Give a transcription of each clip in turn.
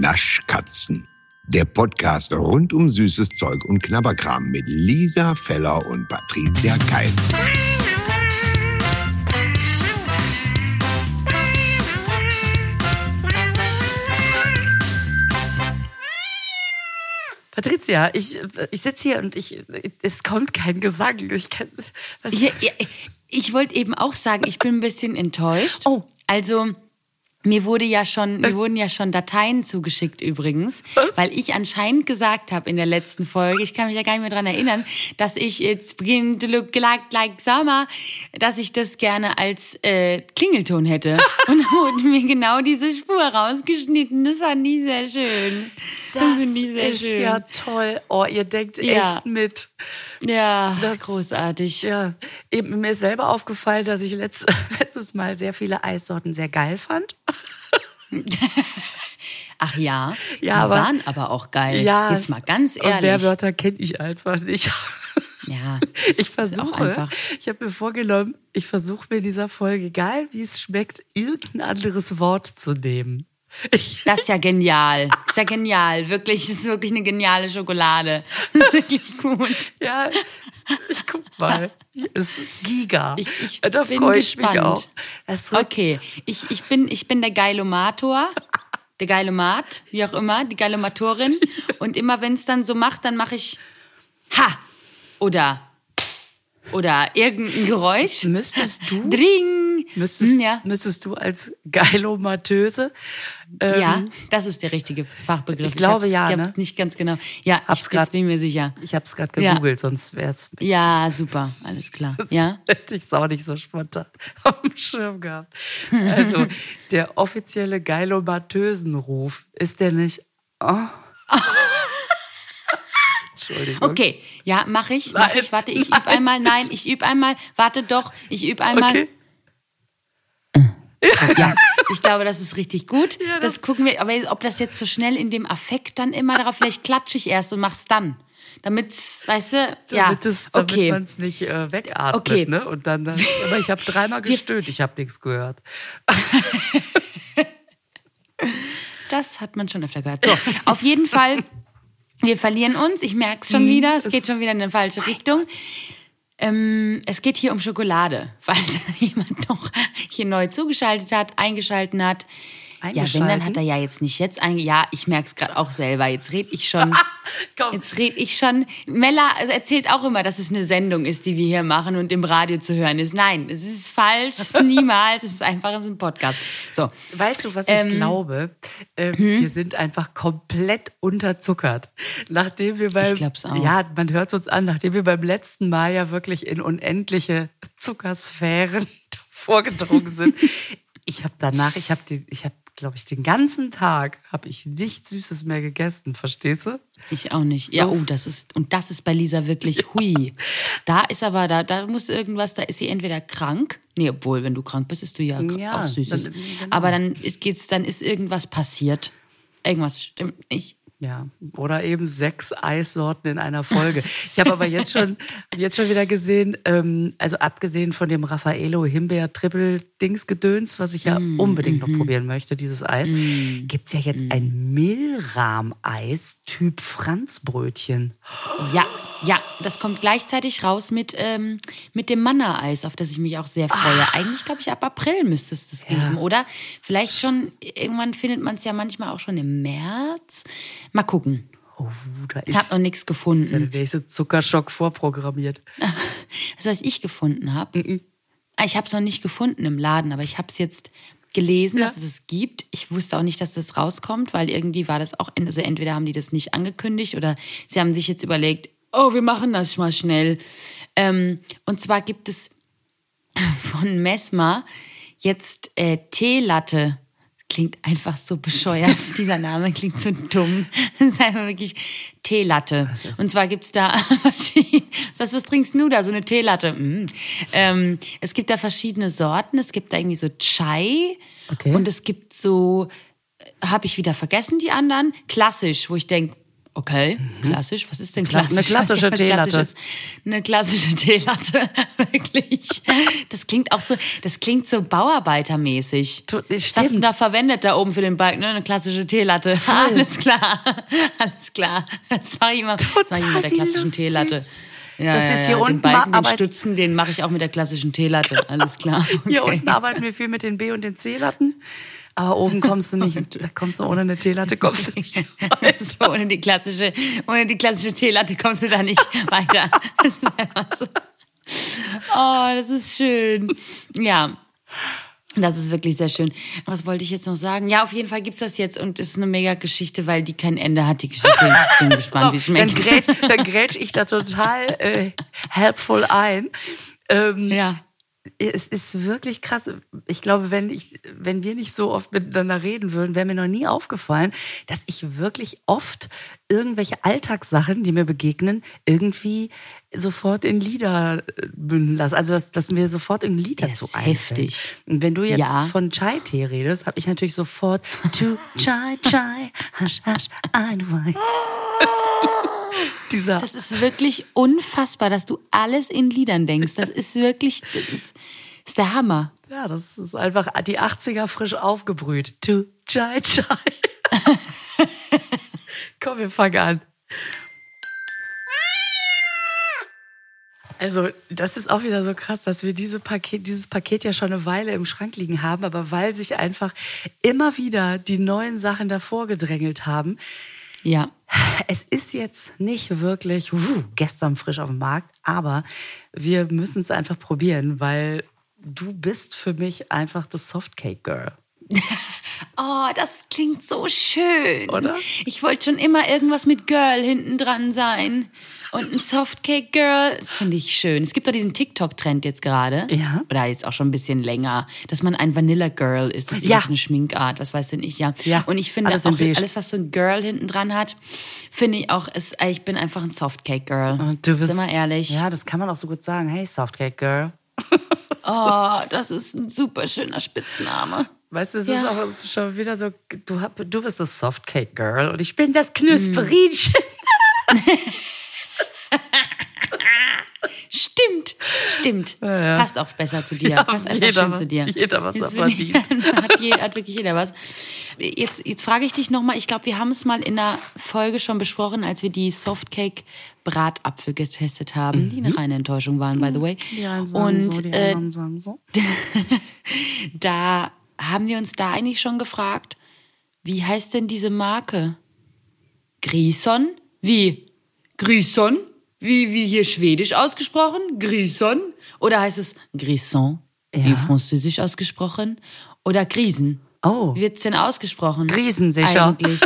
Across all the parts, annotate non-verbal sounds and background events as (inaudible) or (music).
Naschkatzen. Der Podcast rund um süßes Zeug und Knabberkram mit Lisa Feller und Patricia Keil. Patricia, ich, ich sitze hier und ich, es kommt kein Gesang. Ich, kann, ja, ich wollte eben auch sagen, ich bin ein bisschen enttäuscht. Oh. Also mir wurde ja schon, mir wurden ja schon Dateien zugeschickt übrigens, Was? weil ich anscheinend gesagt habe in der letzten Folge, ich kann mich ja gar nicht mehr dran erinnern, dass ich jetzt begin to look like, like summer, dass ich das gerne als äh, Klingelton hätte. (laughs) Und da wurde mir genau diese Spur rausgeschnitten. Das fand ich sehr schön. das finde ich sehr ist schön. ja toll. Oh, ihr denkt Ja. echt mit. Ja, Das- großartig. Ja, eben mir ist selber aufgefallen, dass ich letzt, (laughs) letztes Mal sehr viele Eissorten sehr geil fand. (laughs) Ach ja, Ja, die aber- waren aber auch geil. Ja. Jetzt mal ganz Und ehrlich. Wörter kenne ich einfach nicht. (laughs) Ja, Ich versuche, ich habe mir vorgenommen, ich versuche mir in dieser Folge, egal wie es schmeckt, irgendein anderes Wort zu nehmen. (laughs) Das ist ja genial. Das ist ja genial. Wirklich, das ist wirklich eine geniale Schokolade. (laughs) Das ist wirklich gut. ja, ich guck mal. Es ist Giga. Ich, ich da bin freue ich mich gespannt. auch. Das wird Okay, ich, ich, bin, ich bin der Geilomator. Der Geilomat, wie auch immer, die Geilomatorin. Und immer wenn es dann so macht, dann mache ich Ha! Oder oder irgendein Geräusch. Müsstest du- Dring! Müsstest, Hm, ja. müsstest du als Geilomatöse ähm, ja, das ist der richtige Fachbegriff. Ich glaube, hab's, ja, Ich hab's ne? nicht ganz genau. Ja, Hab's ich grad- bin ich mir sicher. Ich habe es gerade Ja. gegoogelt, sonst wäre es Ja, super, alles klar. (laughs) Ja. hätte ich es auch nicht so spontan (laughs) auf dem Schirm gehabt. Also, (laughs) der offizielle Geilomatösenruf ist der nicht. Oh. Entschuldigung. Okay, ja, mache ich, mache Nein, ich. Warte, ich übe einmal. Nein, ich übe einmal. Warte doch, ich übe einmal. Okay. Ja, ich glaube, das ist richtig gut. Ja, das, das- gucken wir. Aber ob das jetzt so schnell in dem Affekt dann immer darauf, vielleicht klatsche ich erst und mach's dann. Damit's, weißt du, ja, Damit, es- damit okay. man es nicht äh, wegatmet. Okay. Ne? Und dann, dann, aber ich habe dreimal gestöhnt, ich habe nichts gehört. (laughs) Das hat man schon öfter gehört. So, auf jeden Fall, wir verlieren uns. Ich merke es schon wieder. Es es- geht schon wieder in eine falsche Richtung. Ähm, es geht hier um Schokolade, (laughs) weil jemand noch hier neu zugeschaltet hat, eingeschalten hat. Ja, wenn, dann hat er ja jetzt nicht jetzt einge... Ja, ich merke es gerade auch selber. Jetzt red ich schon... (laughs) Komm. Jetzt red ich schon. Mella erzählt auch immer, dass es eine Sendung ist, die wir hier machen und im Radio zu hören ist. Nein, es ist falsch. Es (laughs) ist niemals. Es ist einfach es ein Podcast. So. Weißt du, was ich Ähm, glaube? Ähm, hm? Wir sind einfach komplett unterzuckert. Nachdem wir beim, Ich glaub's auch. ja, man hört uns an, nachdem wir beim letzten Mal ja wirklich in unendliche Zuckersphären (laughs) vorgedrungen sind. ich habe danach, ich habe ich habe, glaube ich, den ganzen Tag habe ich nichts Süßes mehr gegessen. Verstehst du? Ich auch nicht. Ja, oh, das ist, und das ist bei Lisa wirklich (laughs) hui. Da ist aber, da, da muss irgendwas, da ist sie entweder krank. Nee, obwohl, wenn du krank bist, ist du ja, Ja, auch Süßes. dann- genau. Aber dann ist, geht's, dann ist irgendwas passiert. Irgendwas stimmt nicht. Ja, oder eben sechs Eissorten in einer Folge. Ich habe aber jetzt schon, jetzt schon wieder gesehen, ähm, also abgesehen von dem Raffaello Himbeer Triple Dings Gedöns, was ich ja Mm, unbedingt mhm. noch probieren möchte, dieses Eis, gibt's ja jetzt ein Mehlrahmeis Typ Franzbrötchen. Ja, ja, das kommt gleichzeitig raus mit, ähm, mit dem Manna-Eis, auf das ich mich auch sehr freue. Eigentlich, glaube ich, ab April müsste es das geben, oder? Vielleicht schon, irgendwann findet man es ja manchmal auch schon im März. Mal gucken. Oh, da Ich habe ist noch nichts ja gefunden. der nächste Zuckerschock vorprogrammiert. (laughs) Das, was ich gefunden habe. Ich habe es noch nicht gefunden im Laden, aber ich habe es jetzt gelesen, Ja. dass es es gibt. Ich wusste auch nicht, dass das rauskommt, weil irgendwie war das auch, also entweder haben die das nicht angekündigt oder sie haben sich jetzt überlegt, oh, wir machen das mal schnell. Ähm, und zwar gibt es (laughs) von Mesma jetzt äh, Teelatte. Klingt einfach so bescheuert. (laughs) Dieser Name klingt so dumm. (laughs) Das ist einfach wirklich Teelatte. Und zwar gibt's da verschiedene. Was, was trinkst du da? So eine Teelatte. Mm. Ähm, es gibt da verschiedene Sorten. Es gibt da irgendwie so Chai. Okay. Und es gibt so, habe ich wieder vergessen, die anderen. Klassisch, wo ich denk Okay, klassisch. Was ist denn Kla- klassisch? eine klassische (laughs) Teelatte. Eine klassische Teelatte, (laughs) wirklich. Das klingt auch so, das klingt so bauarbeitermäßig. Was hast du da verwendet da oben für den Balken? Ne? Eine klassische Teelatte. (laughs) Alles klar, alles klar. Das ich immer, das mache ich immer mit der klassischen lustig. Teelatte. Ja, Das ja, ist ja, hier den unten Balken, mal den Stützen, den mache ich auch mit der klassischen Teelatte. Alles klar. Hier Okay. unten arbeiten wir viel mit den B- und den C-Latten. Aber oben kommst du nicht. Da kommst du ohne eine Teelatte, kommst du nicht. (laughs) (laughs) So, ohne die klassische, ohne die klassische Teelatte kommst du da nicht (laughs) weiter. Das ist einfach so. Oh, das ist schön. Ja. Das ist wirklich sehr schön. Was wollte ich jetzt noch sagen? Ja, auf jeden Fall gibt's das jetzt und es ist eine mega Geschichte, weil die kein Ende hat, die Geschichte. Ich bin gespannt, wie es dann, schmeckt. grätsch, dann grätsch ich da total äh, helpful ein. Ähm, Ja. Es ist wirklich krass. Ich glaube, wenn ich, wenn wir nicht so oft miteinander reden würden, wäre mir noch nie aufgefallen, dass ich wirklich oft irgendwelche Alltagssachen, die mir begegnen, irgendwie sofort in Lieder äh, bündeln lasse. Also, dass, dass mir sofort ein Lied dazu ist einfällt. heftig. Und wenn du jetzt Ja. von Chai-Tee redest, habe ich natürlich sofort to Chai Chai, hash hash, ein. (laughs) (laughs) Dieser Das ist wirklich unfassbar, dass du alles in Liedern denkst. Das ist wirklich, das ist, das ist der Hammer. Ja, das ist einfach die 80er frisch aufgebrüht. Tu, chai, chai. (laughs) Komm, wir fangen an. Also, das ist auch wieder so krass, dass wir diese Paket, dieses Paket ja schon eine Weile im Schrank liegen haben, aber weil sich einfach immer wieder die neuen Sachen davor gedrängelt haben, Ja. es ist jetzt nicht wirklich uh, gestern frisch auf dem Markt, aber wir müssen es einfach probieren, weil du bist für mich einfach das Softcake Girl. (laughs) Oh, das klingt so schön. Oder? Ich wollte schon immer irgendwas mit Girl hinten dran sein. Und ein Softcake Girl, das finde ich schön. Es gibt doch diesen TikTok-Trend jetzt gerade. Ja. Oder jetzt auch schon ein bisschen länger, dass man ein Vanilla Girl ist. Das ist Ja. eine Schminkart, was weiß denn ich, ja. Ja, Und ich finde alles auch, alles, was so ein Girl hinten dran hat, finde ich auch, ist, ich bin einfach ein Softcake Girl. Und du bist Sind wir ehrlich. Ja, das kann man auch so gut sagen. Hey, Softcake Girl. (laughs) Oh, das ist ein super schöner Spitzname. Weißt du, es Ja. ist auch es ist schon wieder so, du, hab- du bist das Softcake Girl und ich bin das Knusperinchen. (laughs) Stimmt, stimmt. Passt auch besser zu dir. Passt einfach schön was- zu dir. jeder was Jetzt er ich- (laughs) hat, je, hat wirklich jeder was. Jetzt, jetzt frage ich dich nochmal, ich glaube, wir haben es mal in der Folge schon besprochen, als wir die Softcake Bratapfel getestet haben, die eine reine Enttäuschung waren, by the way. Mhm. Die einen sagen Und so, die äh, anderen sagen so. (laughs) da haben wir uns da eigentlich schon gefragt, wie heißt denn diese Marke? Grison? Wie? Grison? Wie, wie hier schwedisch ausgesprochen? Grison? Oder heißt es Grisson? Wie Ja. französisch ausgesprochen? Oder Grisen? Oh. Wie wird's denn ausgesprochen? Krisensicher. Eigentlich.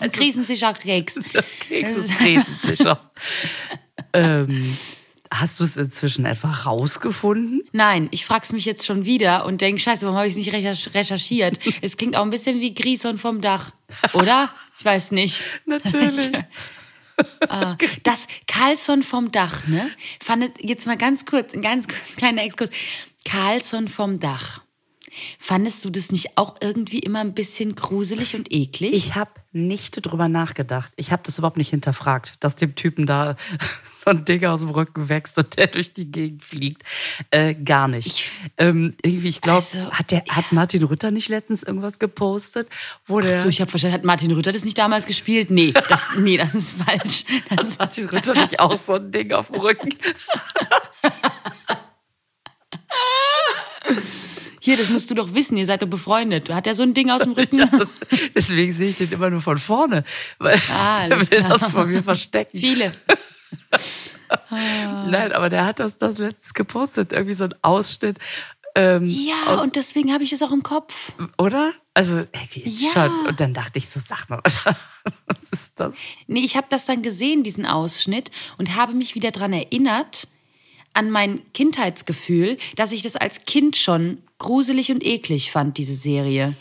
Ein krisensicher (laughs) Keks. (laughs) Keks ist krisensicher. (laughs) ähm, hast du es inzwischen etwa rausgefunden? Nein, ich frag's mich jetzt schon wieder und denk, scheiße, warum habe ich es nicht recher- recherchiert? (laughs) es klingt auch ein bisschen wie Grison vom Dach, oder? Ich weiß nicht. (laughs) Natürlich. (laughs) Ah, Das Carlson vom Dach, ne? Fandet, jetzt mal ganz kurz, ein ganz kurz, kleiner Exkurs. Carlson vom Dach. Fandest du das nicht auch irgendwie immer ein bisschen gruselig und eklig? Ich habe nicht drüber nachgedacht. Ich habe das überhaupt nicht hinterfragt, dass dem Typen da (laughs) so ein Ding aus dem Rücken wächst und der durch die Gegend fliegt. Äh, gar nicht. ähm, irgendwie, ich glaube, Also, hat, der hat Martin Rütter nicht letztens irgendwas gepostet, wo der Ach so, ich habe verstanden, hat Martin Rütter das nicht damals gespielt? Nee, das, (laughs) nee, das ist falsch. Das, hat Martin Rütter nicht auch so ein Ding auf dem Rücken? (laughs) hier, das musst du doch wissen, ihr seid doch befreundet. Hat er so ein Ding aus dem Rücken? (laughs) Ja, deswegen sehe ich den immer nur von vorne, weil Ah, alles will klar. das von mir verstecken. Viele. (laughs) Nein, aber der hat das, das letztens gepostet, irgendwie so ein Ausschnitt. Ähm, Ja, und deswegen habe ich es auch im Kopf. oder? Also, ey, ist Ja. schon. Und dann dachte ich so, sag mal, (laughs) was ist das? Nee, ich habe das dann gesehen, diesen Ausschnitt, und habe mich wieder dran erinnert an mein Kindheitsgefühl, dass ich das als Kind schon gruselig und eklig fand, diese Serie.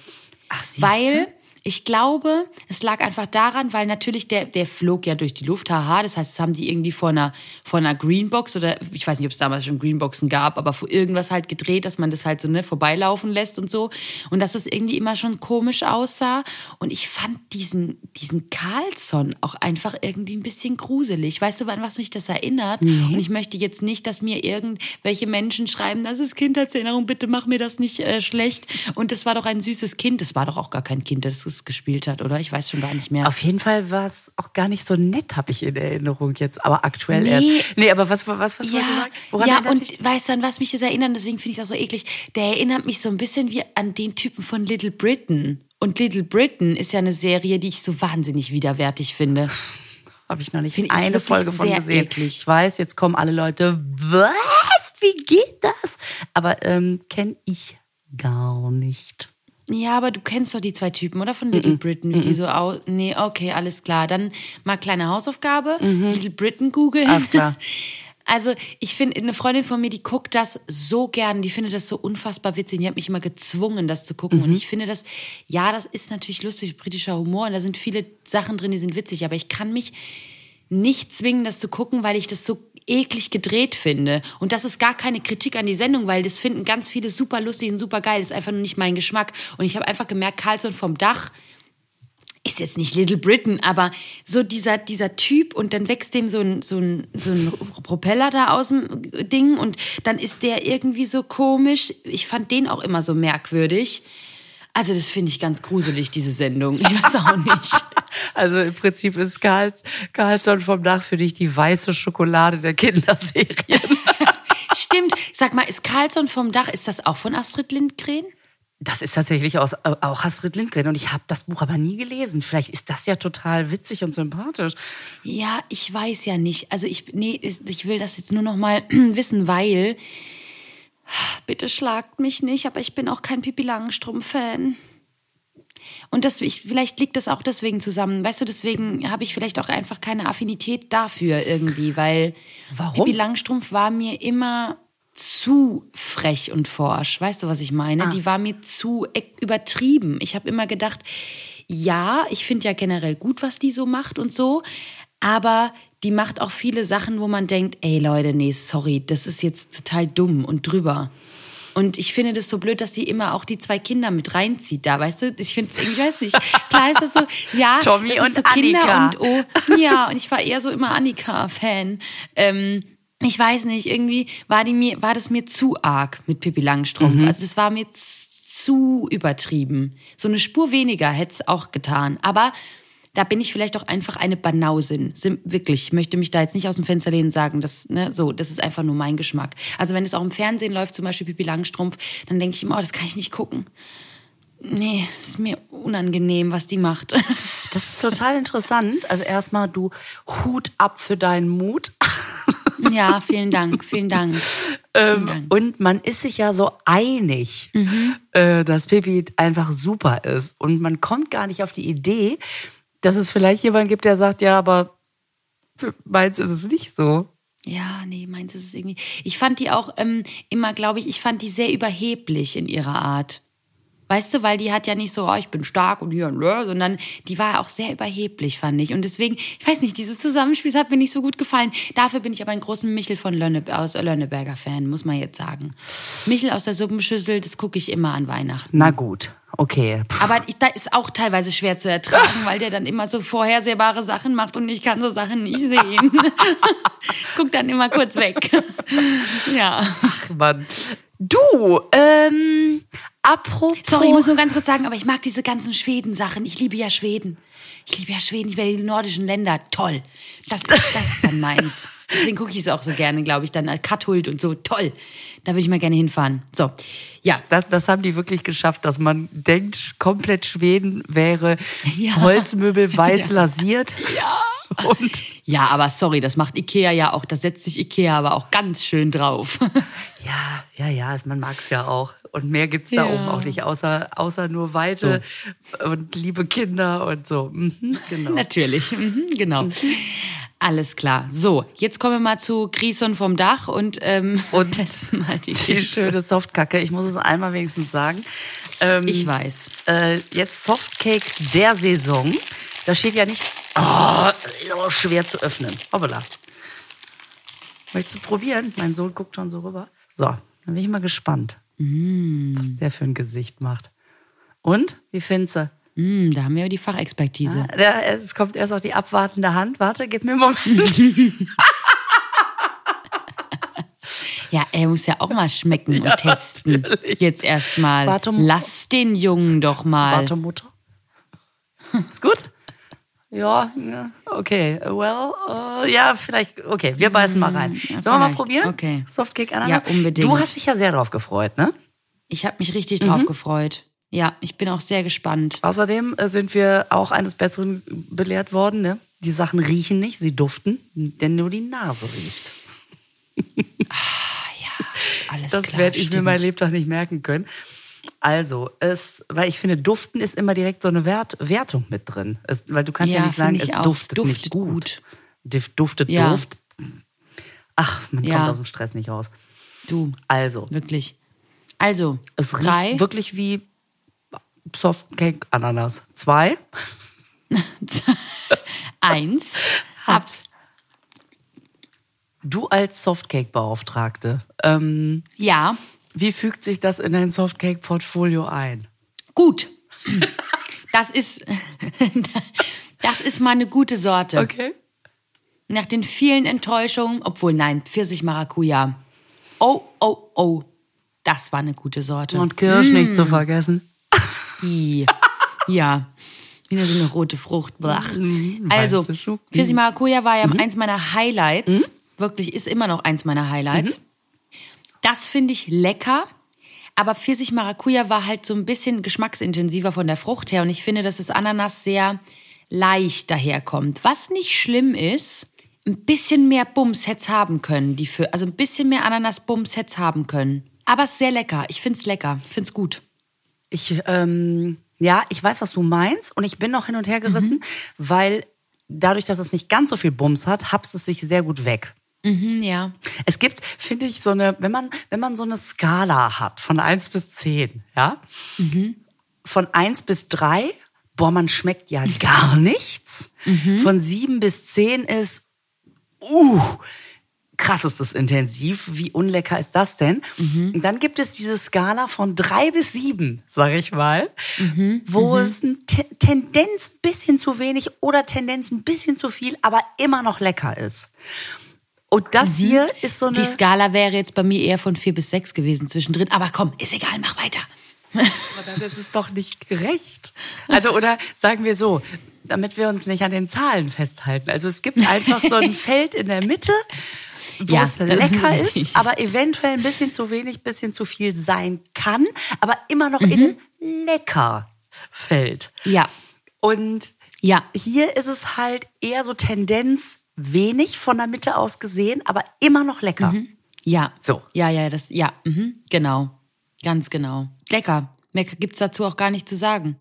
Ach, siehste? Weil Ich glaube, es lag einfach daran, weil natürlich der, der flog ja durch die Luft, haha. Das heißt, das haben die irgendwie vor einer, vor einer Greenbox oder ich weiß nicht, ob es damals schon Greenboxen gab, aber vor irgendwas halt gedreht, dass man das halt so ne, vorbeilaufen lässt und so. Und dass das irgendwie immer schon komisch aussah. Und ich fand diesen, diesen Carlson auch einfach irgendwie ein bisschen gruselig. Weißt du, an was mich das erinnert? Mhm. Und ich möchte jetzt nicht, dass mir irgendwelche Menschen schreiben, das ist Kindheitserinnerung, bitte mach mir das nicht äh, schlecht. Und das war doch ein süßes Kind. Das war doch auch gar kein Kind, das es gespielt hat, oder? Ich weiß schon gar nicht mehr. Auf jeden Fall war es auch gar nicht so nett, habe ich in Erinnerung jetzt. Aber aktuell Nee. erst. Nee, aber was, was, was, was ja, sagen? Woran ja und dich? weißt du, an was mich das erinnert? Deswegen finde ich es auch so eklig. Der erinnert mich so ein bisschen wie an den Typen von Little Britain. Und Little Britain ist ja eine Serie, die ich so wahnsinnig widerwärtig finde. Habe ich noch nicht Finde ich eine Folge von gesehen. eklig. Ich weiß, jetzt kommen alle Leute, was? Wie geht das? Aber ähm, kenne ich gar nicht. Ja, aber du kennst doch die zwei Typen, oder? Von Little Britain, wie die so aus. Nee, okay, alles klar. Dann mal kleine Hausaufgabe. Little Britain googeln. Alles klar. (laughs) Also, ich finde, eine Freundin von mir, die guckt das so gern, die findet das so unfassbar witzig. Die hat mich immer gezwungen, das zu gucken. Und ich finde das, ja, das ist natürlich lustig, britischer Humor. Und da sind viele Sachen drin, die sind witzig. Aber ich kann mich nicht zwingen, das zu gucken, weil ich das so eklig gedreht finde. Und das ist gar keine Kritik an die Sendung, weil das finden ganz viele super lustig und super geil. Das ist einfach nur nicht mein Geschmack. Und ich habe einfach gemerkt, Carlson vom Dach ist jetzt nicht Little Britain, aber so dieser, dieser Typ und dann wächst dem so ein, so, ein, so ein Propeller da aus dem Ding und dann ist der irgendwie so komisch. Ich fand den auch immer so merkwürdig. Also das finde ich ganz gruselig, diese Sendung. Ich weiß auch nicht. (laughs) Also im Prinzip ist Karls, Karlsson vom Dach für dich die weiße Schokolade der Kinderserien. (laughs) Stimmt. Sag mal, ist Carlson vom Dach, ist das auch von Astrid Lindgren? Das ist tatsächlich aus, äh, auch Astrid Lindgren und ich habe das Buch aber nie gelesen. Vielleicht ist das ja total witzig und sympathisch. Ja, ich weiß ja nicht. Also ich, nee, ich will das jetzt nur noch mal (clears throat) wissen, weil bitte schlagt mich nicht, aber ich bin auch kein Pippi Langstrumpf-Fan. Und das, ich, vielleicht liegt das auch deswegen zusammen. Weißt du, deswegen habe ich vielleicht auch einfach keine Affinität dafür irgendwie, weil Warum? Pippi Langstrumpf war mir immer zu frech und forsch. Weißt du, was ich meine? Die war mir zu übertrieben. Ich habe immer gedacht, ja, ich finde ja generell gut, was die so macht und so, aber die macht auch viele Sachen, wo man denkt, ey Leute, nee, sorry, das ist jetzt total dumm und drüber. Und ich finde das so blöd, dass sie immer auch die zwei Kinder mit reinzieht da, weißt du? Ich finde es irgendwie, ich weiß nicht. Klar ist das so, ja, (laughs) Tommy das ist und so Kinder Annika. und oh, ja, und ich war eher so immer Annika-Fan. Ähm, ich weiß nicht, irgendwie war die mir, war das mir zu arg mit Pippi Langstrumpf. Also das war mir zu übertrieben. So eine Spur weniger hätte es auch getan. Aber da bin ich vielleicht auch einfach eine Banausin. Wirklich, ich möchte mich da jetzt nicht aus dem Fenster lehnen und sagen, das, ne, so, das ist einfach nur mein Geschmack. Also wenn es auch im Fernsehen läuft, zum Beispiel Pippi Langstrumpf, dann denke ich immer, oh, das kann ich nicht gucken. Nee, ist mir unangenehm, was die macht. (laughs) Das ist total interessant. Also erstmal du Hut ab für deinen Mut. (laughs) ja, vielen Dank, vielen Dank. Vielen Ähm, Dank. und man ist sich ja so einig, äh, dass Pippi einfach super ist. Und man kommt gar nicht auf die Idee, dass es vielleicht jemanden gibt, der sagt, ja, aber meins ist es nicht so. Ja, nee, meins ist es irgendwie. Ich fand die auch ähm, immer, glaube ich, ich fand die sehr überheblich in ihrer Art. Weißt du, weil die hat ja nicht so, oh, ich bin stark und hier und da, sondern die war auch sehr überheblich, fand ich. Und deswegen, ich weiß nicht, dieses Zusammenspiel hat mir nicht so gut gefallen. Dafür bin ich aber ein großen Michel von Lönne, aus Lönneberger Fan, muss man jetzt sagen. Michel aus der Suppenschüssel, das gucke ich immer an Weihnachten. Na gut, okay. Puh. Aber ich, da ist auch teilweise schwer zu ertragen, weil der dann immer so vorhersehbare Sachen macht und ich kann so Sachen nicht sehen. (laughs) Guck dann immer kurz weg. (laughs) ja. Ach Mann. Du, ähm, apropos. Sorry, ich muss nur ganz kurz sagen, aber ich mag diese ganzen Schweden-Sachen. Ich liebe ja Schweden. Ich liebe ja Schweden, ich werde die nordischen Länder. Toll. Das, das, das ist dann meins. (laughs) Deswegen gucke ich es auch so gerne, glaube ich, dann Kathult und so. Toll. Da würde ich mal gerne hinfahren. So, ja. Das, das haben die wirklich geschafft, dass man denkt, komplett Schweden wäre (laughs) Ja. Holzmöbel weiß (laughs) Ja. lasiert. Ja. Und Ja, aber sorry, das macht Ikea ja auch. Das setzt sich Ikea aber auch ganz schön drauf. (laughs) ja, ja, ja, man mag es ja auch. Und mehr gibt's da Ja. oben auch nicht, außer, außer nur Weite und liebe Kinder und so. Mhm, genau. (laughs) Natürlich, mhm, genau. Alles klar. So, jetzt kommen wir mal zu Grison vom Dach und, ähm, (laughs) Und testen mal die, Die schöne Softcake. Ich muss es einmal wenigstens sagen. Ähm, Ich weiß. Äh, jetzt Softcake der Saison. Da steht ja nicht. Oh, ist aber schwer zu öffnen. Hoppala. Möchtest du probieren? Mein Sohn guckt schon so rüber. So, dann bin ich mal gespannt, was der für ein Gesicht macht. Und? Wie findest du? Mm, da haben wir die Fachexpertise. Ja, es kommt erst auch die abwartende Hand. Warte, gib mir einen Moment. (laughs) (laughs) Ja, er muss ja auch mal schmecken und testen. natürlich. Jetzt erstmal. Warte, Lass den Jungen doch mal. Warte, Mutter. Ist gut? Ja, ja, okay. Well, äh, ja, vielleicht. Okay, wir beißen mal rein. Sollen wir mal probieren? Okay. Softcake Ananas? Ja, unbedingt. Du hast dich ja sehr drauf gefreut, ne? Ich habe mich richtig Mhm. drauf gefreut. Ja, ich bin auch sehr gespannt. Außerdem äh, sind wir auch eines Besseren belehrt worden, ne? Die Sachen riechen nicht, sie duften, denn nur die Nase riecht. Alles Das klar, werde ich mir stimmt. mein Lebtag nicht merken können. Also, es, weil ich finde, Duften ist immer direkt so eine Wert, Wertung mit drin. Es, weil du kannst ja, Ja, nicht sagen, es duftet, Es nicht duftet gut. gut. Duftet Ja. Duft. Ach, man Ja. kommt aus dem Stress nicht raus. Du, Also, wirklich. Also, es riecht drei, wirklich wie Softcake Ananas. Zwei. (laughs) eins, (laughs) hab's. Du als Softcake-Beauftragte, ähm, Ja, wie fügt sich das in dein Softcake-Portfolio ein? gut. Das ist, (laughs) das ist mal eine gute Sorte. Okay. Nach den vielen Enttäuschungen, obwohl nein, Pfirsich Maracuja. Oh, oh, oh. Das war eine gute Sorte. Und Kirsch nicht Mm. zu vergessen. I. Ja. Wieder so eine rote Frucht. Blach. Also, weiße Schoki. Pfirsich Maracuja war ja eins meiner Highlights. Wirklich, ist immer noch eins meiner Highlights. Das finde ich lecker. Aber Pfirsich Maracuja war halt so ein bisschen geschmacksintensiver von der Frucht her. Und ich finde, dass das Ananas sehr leicht daherkommt. Was nicht schlimm ist, ein bisschen mehr Bums hätte es haben können. Die für, also ein bisschen mehr Ananas-Bums hätte es haben können. Aber es ist sehr lecker. Ich finde es lecker. Ich finde es gut. Ich, ähm, ja, ich weiß, was du meinst und ich bin noch hin und her gerissen, weil dadurch, dass es nicht ganz so viel Bums hat, habst es sich sehr gut weg. Mhm, ja. Es gibt, finde ich, so eine, wenn man, wenn man so eine Skala hat von 1 bis 10, ja, von 1 bis 3, boah, man schmeckt ja gar nichts. Von 7 bis 10 ist, uh, krass ist das intensiv. Wie unlecker ist das denn? Und dann gibt es diese Skala von 3 bis 7, sag ich mal, wo es ein Te Tendenz ein bisschen zu wenig oder Tendenz ein bisschen zu viel, aber immer noch lecker ist. Und das hier ist so eine. Die Skala wäre jetzt bei mir eher von vier bis sechs gewesen zwischendrin. Aber komm, ist egal, mach weiter. Aber das ist doch nicht gerecht. Also, oder sagen wir so, damit wir uns nicht an den Zahlen festhalten. Also es gibt einfach so ein (laughs) Feld in der Mitte, wo Ja, es das lecker (laughs) ist aber eventuell ein bisschen zu wenig, bisschen zu viel sein kann, aber immer noch in einem lecker Feld. Ja, Und ja, hier ist es halt eher so Tendenz wenig von der Mitte aus gesehen, aber immer noch lecker. ja. So. Ja, ja, das, ja, mhm, genau. Ganz genau. Lecker. Mehr gibt's dazu auch gar nicht zu sagen.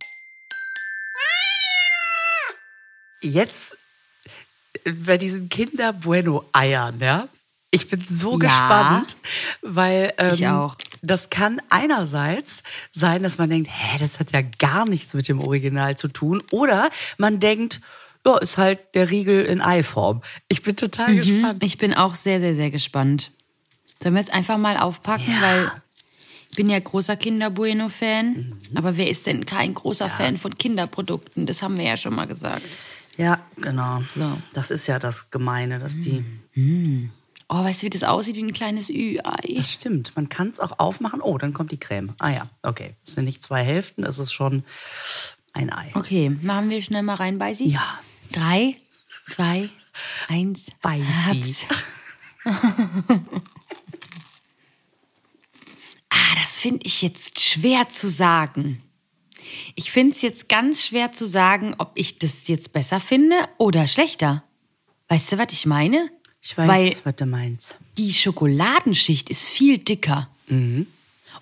Jetzt äh, bei diesen Kinder Bueno Eiern, ja. Ich bin so Ja. gespannt, weil ähm, Ich auch. das kann einerseits sein, dass man denkt, hä, das hat ja gar nichts mit dem Original zu tun, oder man denkt, ja, ist halt der Riegel in Eiform. Ich bin total Mhm. gespannt. Ich bin auch sehr, sehr, sehr gespannt. Sollen wir jetzt einfach mal aufpacken, Ja. weil ich bin ja großer Kinder Bueno-Fan. Aber wer ist denn kein großer Fan von Kinderprodukten? Das haben wir ja schon mal gesagt. Ja, genau. So. Das ist ja das Gemeine, dass die. Oh, weißt du, wie das aussieht wie ein kleines Ü-Ei? Das stimmt. Man kann es auch aufmachen. Oh, dann kommt die Creme. Ah ja, okay. Es sind nicht zwei Hälften, es ist schon ein Ei. Okay, machen wir schnell mal rein, Beisi? Ja. Drei, zwei, eins. Hab's. (laughs) ah, das finde ich jetzt schwer zu sagen. Ich finde es jetzt ganz schwer zu sagen, ob ich das jetzt besser finde oder schlechter. Weißt du, was ich meine? Ich weiß, Weil was du meinst. die Schokoladenschicht ist viel dicker. Mhm.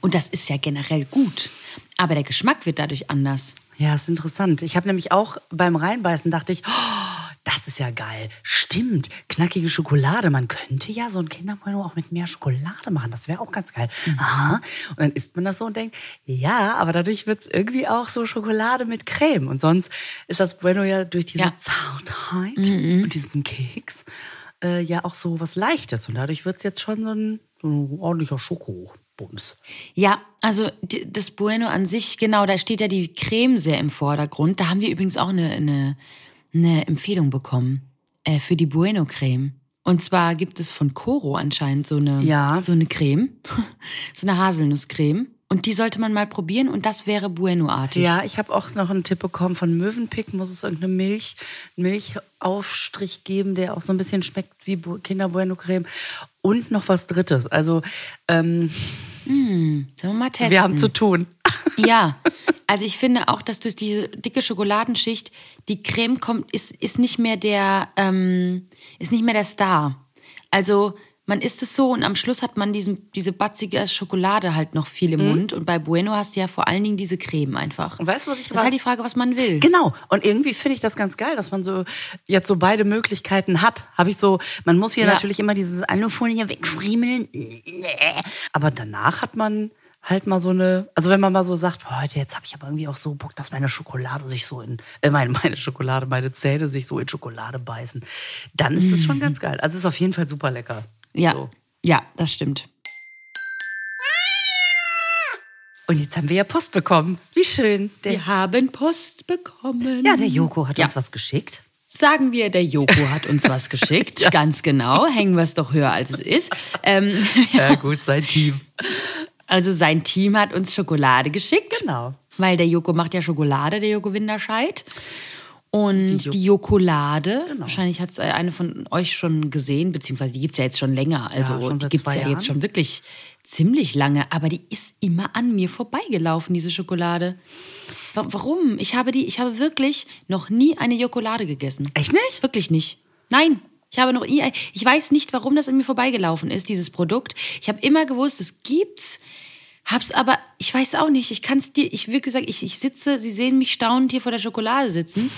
Und das ist ja generell gut. Aber der Geschmack wird dadurch anders. Ja, ist interessant. Ich habe nämlich auch beim Reinbeißen dachte ich, oh, das ist ja geil. Stimmt, knackige Schokolade. Man könnte ja so ein Kinderbueno auch mit mehr Schokolade machen. Das wäre auch ganz geil. Mhm. Aha. Und dann isst man das so und denkt, ja, aber dadurch wird's irgendwie auch so Schokolade mit Creme. Und sonst ist das Bueno ja durch diese Ja. Mhm. Zartheit und diesen Keks äh, ja auch so was Leichtes. Und dadurch wird's jetzt schon so ein, so ein ordentlicher Schokobums. Ja, also das Bueno an sich, genau, da steht ja die Creme sehr im Vordergrund. Da haben wir übrigens auch eine, eine, eine Empfehlung bekommen äh, für die Bueno-Creme. Und zwar gibt es von Coro anscheinend so eine, Ja. so eine Creme, (laughs) so eine Haselnusscreme. Und die sollte man mal probieren und das wäre Bueno-artig. Ja, ich habe auch noch einen Tipp bekommen von Mövenpick. Muss es irgendeine Milch, Milchaufstrich geben, der auch so ein bisschen schmeckt wie Kinder Bueno Creme. Und noch was Drittes. Also ähm, Sollen wir mal testen? wir haben zu tun. (laughs) Ja, also ich finde auch, dass durch diese dicke Schokoladenschicht die Creme kommt, ist, ist nicht mehr der, ähm, ist nicht mehr der Star. Also man isst es so und am Schluss hat man diesen, diese batzige Schokolade halt noch viel im Mund und bei Bueno hast du ja vor allen Dingen diese Creme einfach. Und weißt du, was ich Das ist halt die Frage, was man will. Genau. Und irgendwie finde ich das ganz geil, dass man so jetzt so beide Möglichkeiten hat. Habe ich so, man muss hier Ja. natürlich immer dieses Alufolie wegfriemeln. Aber danach hat man halt mal so eine, also wenn man mal so sagt, heute jetzt habe ich aber irgendwie auch so Bock, dass meine Schokolade sich so in, äh, meine, meine Schokolade, meine Zähne sich so in Schokolade beißen, dann ist das schon ganz geil. Also ist auf jeden Fall super lecker. Ja, So. ja, das stimmt. Und jetzt haben wir ja Post bekommen. Wie schön. Der, Wir haben Post bekommen. ja, der Joko hat Ja. uns was geschickt. Sagen wir, der Joko hat uns was geschickt. (laughs) Ganz genau. Hängen wir es doch höher, als es ist. Ähm, (laughs) Ja, gut, sein Team. also sein Team hat uns Schokolade geschickt. Genau. Weil der Joko macht ja Schokolade, der Joko Winterscheid. Und die Jokolade, Genau. wahrscheinlich hat es eine von euch schon gesehen, beziehungsweise die gibt's ja jetzt schon länger. Also schon die gibt's zwei ja Jahren. jetzt schon wirklich ziemlich lange. Aber die ist immer an mir vorbeigelaufen, diese Schokolade. Wa- Warum? Ich habe die, ich habe wirklich noch nie eine Jokolade gegessen. Echt nicht? Wirklich nicht. Nein. Ich habe noch nie, ich weiß nicht, warum das an mir vorbeigelaufen ist, dieses Produkt. Ich habe immer gewusst, es gibt's. Hab's aber, ich weiß auch nicht, ich kann's dir, ich will gesagt, ich, ich sitze, Sie sehen mich staunend hier vor der Schokolade sitzen.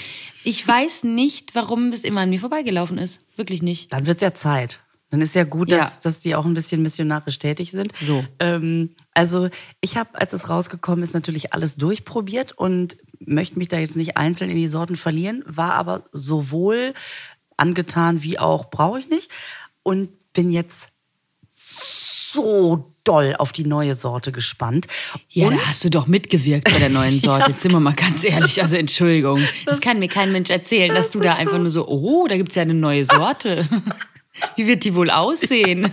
Ich weiß nicht, warum es immer an mir vorbeigelaufen ist. Wirklich nicht. Dann wird's ja Zeit. Dann ist ja gut, dass, Ja. dass die auch ein bisschen missionarisch tätig sind. So. Ähm, also ich habe, als es rausgekommen ist, natürlich alles durchprobiert und möchte mich da jetzt nicht einzeln in die Sorten verlieren, war aber sowohl angetan wie auch brauche ich nicht und bin jetzt so doll auf die neue Sorte gespannt. Ja, und da hast du doch mitgewirkt bei der neuen (laughs) Sorte. Ja. Jetzt sind wir mal ganz ehrlich, also Entschuldigung. Das kann mir kein Mensch erzählen, dass du da einfach nur so, oh, da gibt's ja eine neue Sorte. (laughs) Wie wird die wohl aussehen?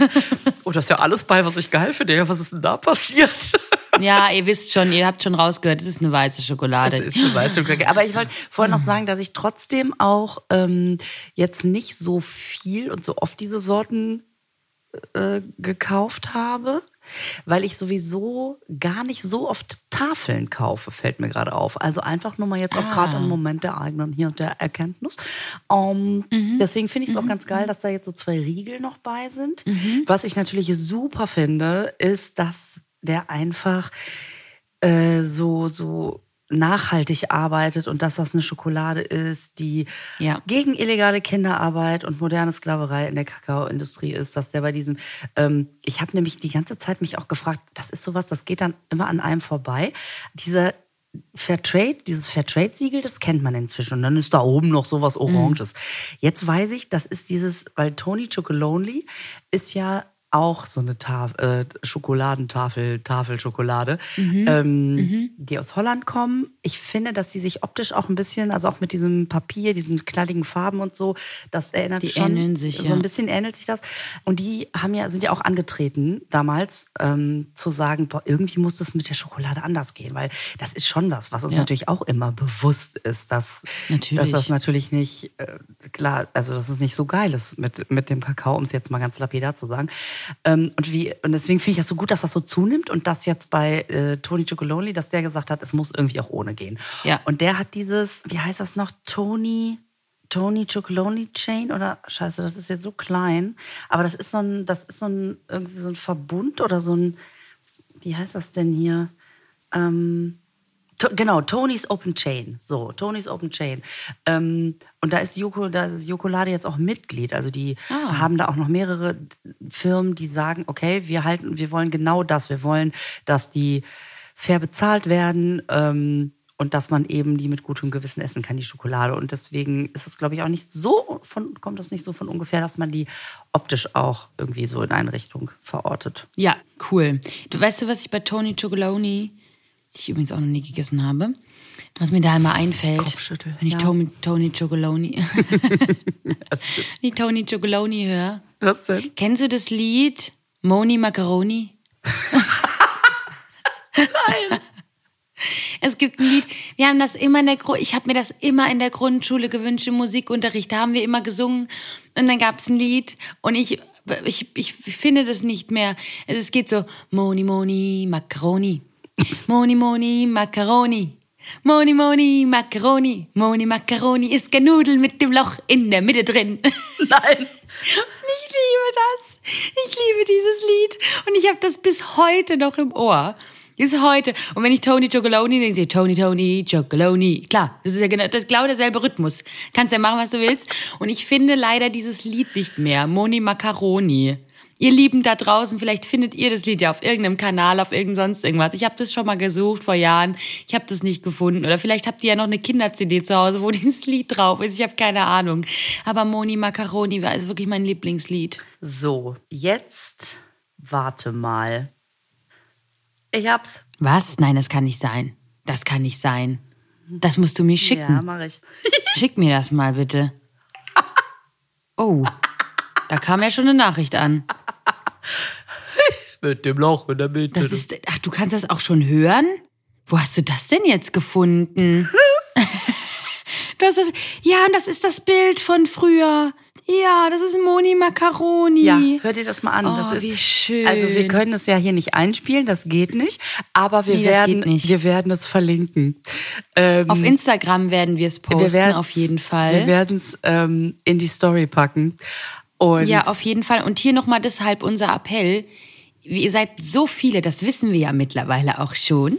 oh, da ist ja alles bei, was ich geil finde. Ja, was ist denn da passiert? (laughs) Ja, ihr wisst schon, ihr habt schon rausgehört, es ist eine weiße Schokolade. Das ist eine Weißschokolade. Aber ich wollte vorhin noch sagen, dass ich trotzdem auch ähm, jetzt nicht so viel und so oft diese Sorten äh, gekauft habe, weil ich sowieso gar nicht so oft Tafeln kaufe, fällt mir gerade auf. Also einfach nur mal jetzt auch gerade im Moment der eigenen hier und der Erkenntnis. Ähm, Deswegen finde ich es auch ganz geil, dass da jetzt so zwei Riegel noch bei sind. Was ich natürlich super finde, ist, dass der einfach äh, so, so nachhaltig arbeitet und dass das eine Schokolade ist, die Ja. gegen illegale Kinderarbeit und moderne Sklaverei in der Kakaoindustrie ist, dass der bei diesem, ähm, ich habe nämlich die ganze Zeit mich auch gefragt, das ist sowas, das geht dann immer an einem vorbei. Dieser Fairtrade, dieses Fairtrade-Siegel, das kennt man inzwischen. Und dann ist da oben noch sowas Oranges. Jetzt weiß ich, das ist dieses, weil Tony Chocolonely ist ja auch so eine Taf äh, Schokoladentafel, Tafelschokolade, ähm, die aus Holland kommen. Ich finde, dass die sich optisch auch ein bisschen, also auch mit diesem Papier, diesen knalligen Farben und so, das erinnert Die schon. ähneln sich, so ja. ein bisschen ähnelt sich das. Und die haben ja, sind ja auch angetreten, damals, ähm, zu sagen, boah, irgendwie muss das mit der Schokolade anders gehen, weil das ist schon was, was uns Ja. natürlich auch immer bewusst ist, dass, Natürlich. dass das natürlich nicht, äh, klar, also dass es nicht so geil ist mit, mit dem Kakao, um es jetzt mal ganz lapidar zu sagen. Ähm, und wie, und deswegen finde ich das so gut, dass das so zunimmt und das jetzt bei äh, Tony Chocolonely, dass der gesagt hat, es muss irgendwie auch ohne gehen. Ja. Und der hat dieses, wie heißt das noch, Tony, Tony Chocolonely Chain oder scheiße, das ist jetzt so klein, aber das ist so ein, das ist so ein irgendwie so ein Verbund oder so ein, wie heißt das denn hier? Ähm, genau, Tony's Open Chain. So, Tony's Open Chain. Ähm, und da ist Joko, da ist Jokolade jetzt auch Mitglied. Also die Ah. haben da auch noch mehrere Firmen, die sagen, okay, wir halten, wir wollen genau das. Wir wollen, dass die fair bezahlt werden. Ähm, und dass man eben die mit gutem Gewissen essen kann, die Schokolade. Und deswegen ist es, glaube ich, auch nicht so von, kommt das nicht so von ungefähr, dass man die optisch auch irgendwie so in eine Richtung verortet. Ja, cool. Du weißt du, was ich bei Tony Chocoloni, die ich übrigens auch noch nie gegessen habe, was mir da immer einfällt, wenn ich ja. Tony, Tony Chocoloni, die (laughs) (laughs) Tony Chocoloni höre. Was denn? Kennst du das Lied Moni Macaroni? Nein. (laughs) Es gibt ein Lied, wir haben das immer in der ich habe mir das immer in der Grundschule gewünscht im Musikunterricht, da haben wir immer gesungen und dann gab es ein Lied und ich ich, ich finde das nicht mehr. Es geht so Moni Moni Macaroni. Moni Moni Macaroni. Moni Moni Macaroni. Moni Macaroni ist kein Nudel mit dem Loch in der Mitte drin. (laughs) Nein. Ich liebe das. Ich liebe dieses Lied. Und ich habe das bis heute noch im Ohr. Bis heute. Und wenn ich Tony Chocoloni denke, ich Tony, Tony, Chocoloni. Klar, das ist ja genau, das ist genau derselbe Rhythmus. Kannst ja machen, was du willst. Und ich finde leider dieses Lied nicht mehr. Moni Macaroni. Ihr Lieben da draußen, vielleicht findet ihr das Lied ja auf irgendeinem Kanal, auf irgend sonst irgendwas. Ich habe das schon mal gesucht vor Jahren. Ich habe das nicht gefunden. Oder vielleicht habt ihr ja noch eine Kinder-CD zu Hause, wo (laughs) dieses Lied drauf ist. Ich habe keine Ahnung. Aber Moni Macaroni war ist wirklich mein Lieblingslied. So, jetzt warte mal. Ich hab's. Was? Nein, das kann nicht sein. Das kann nicht sein. Das musst du mir Ja, schicken. mach ich. (laughs) Schick mir das mal bitte. Oh, da kam ja schon eine Nachricht an. (laughs) Mit dem Loch in der Mitte. Das ist, ach, du kannst das auch schon hören? Wo hast du das denn jetzt gefunden? (laughs) das, ja, und das ist das Bild von früher. Ja, das ist Moni Macaroni. ja, hör dir das mal an. Oh, das ist, wie schön. Also wir können es ja hier nicht einspielen, das geht nicht. Aber wir Nee, werden, wir werden es verlinken. Ähm, Auf Instagram werden wir es posten, wir auf jeden Fall. Wir werden es ähm, in die Story packen. Und Ja, auf jeden Fall. Und hier nochmal deshalb unser Appell. Ihr seid so viele, das wissen wir ja mittlerweile auch schon.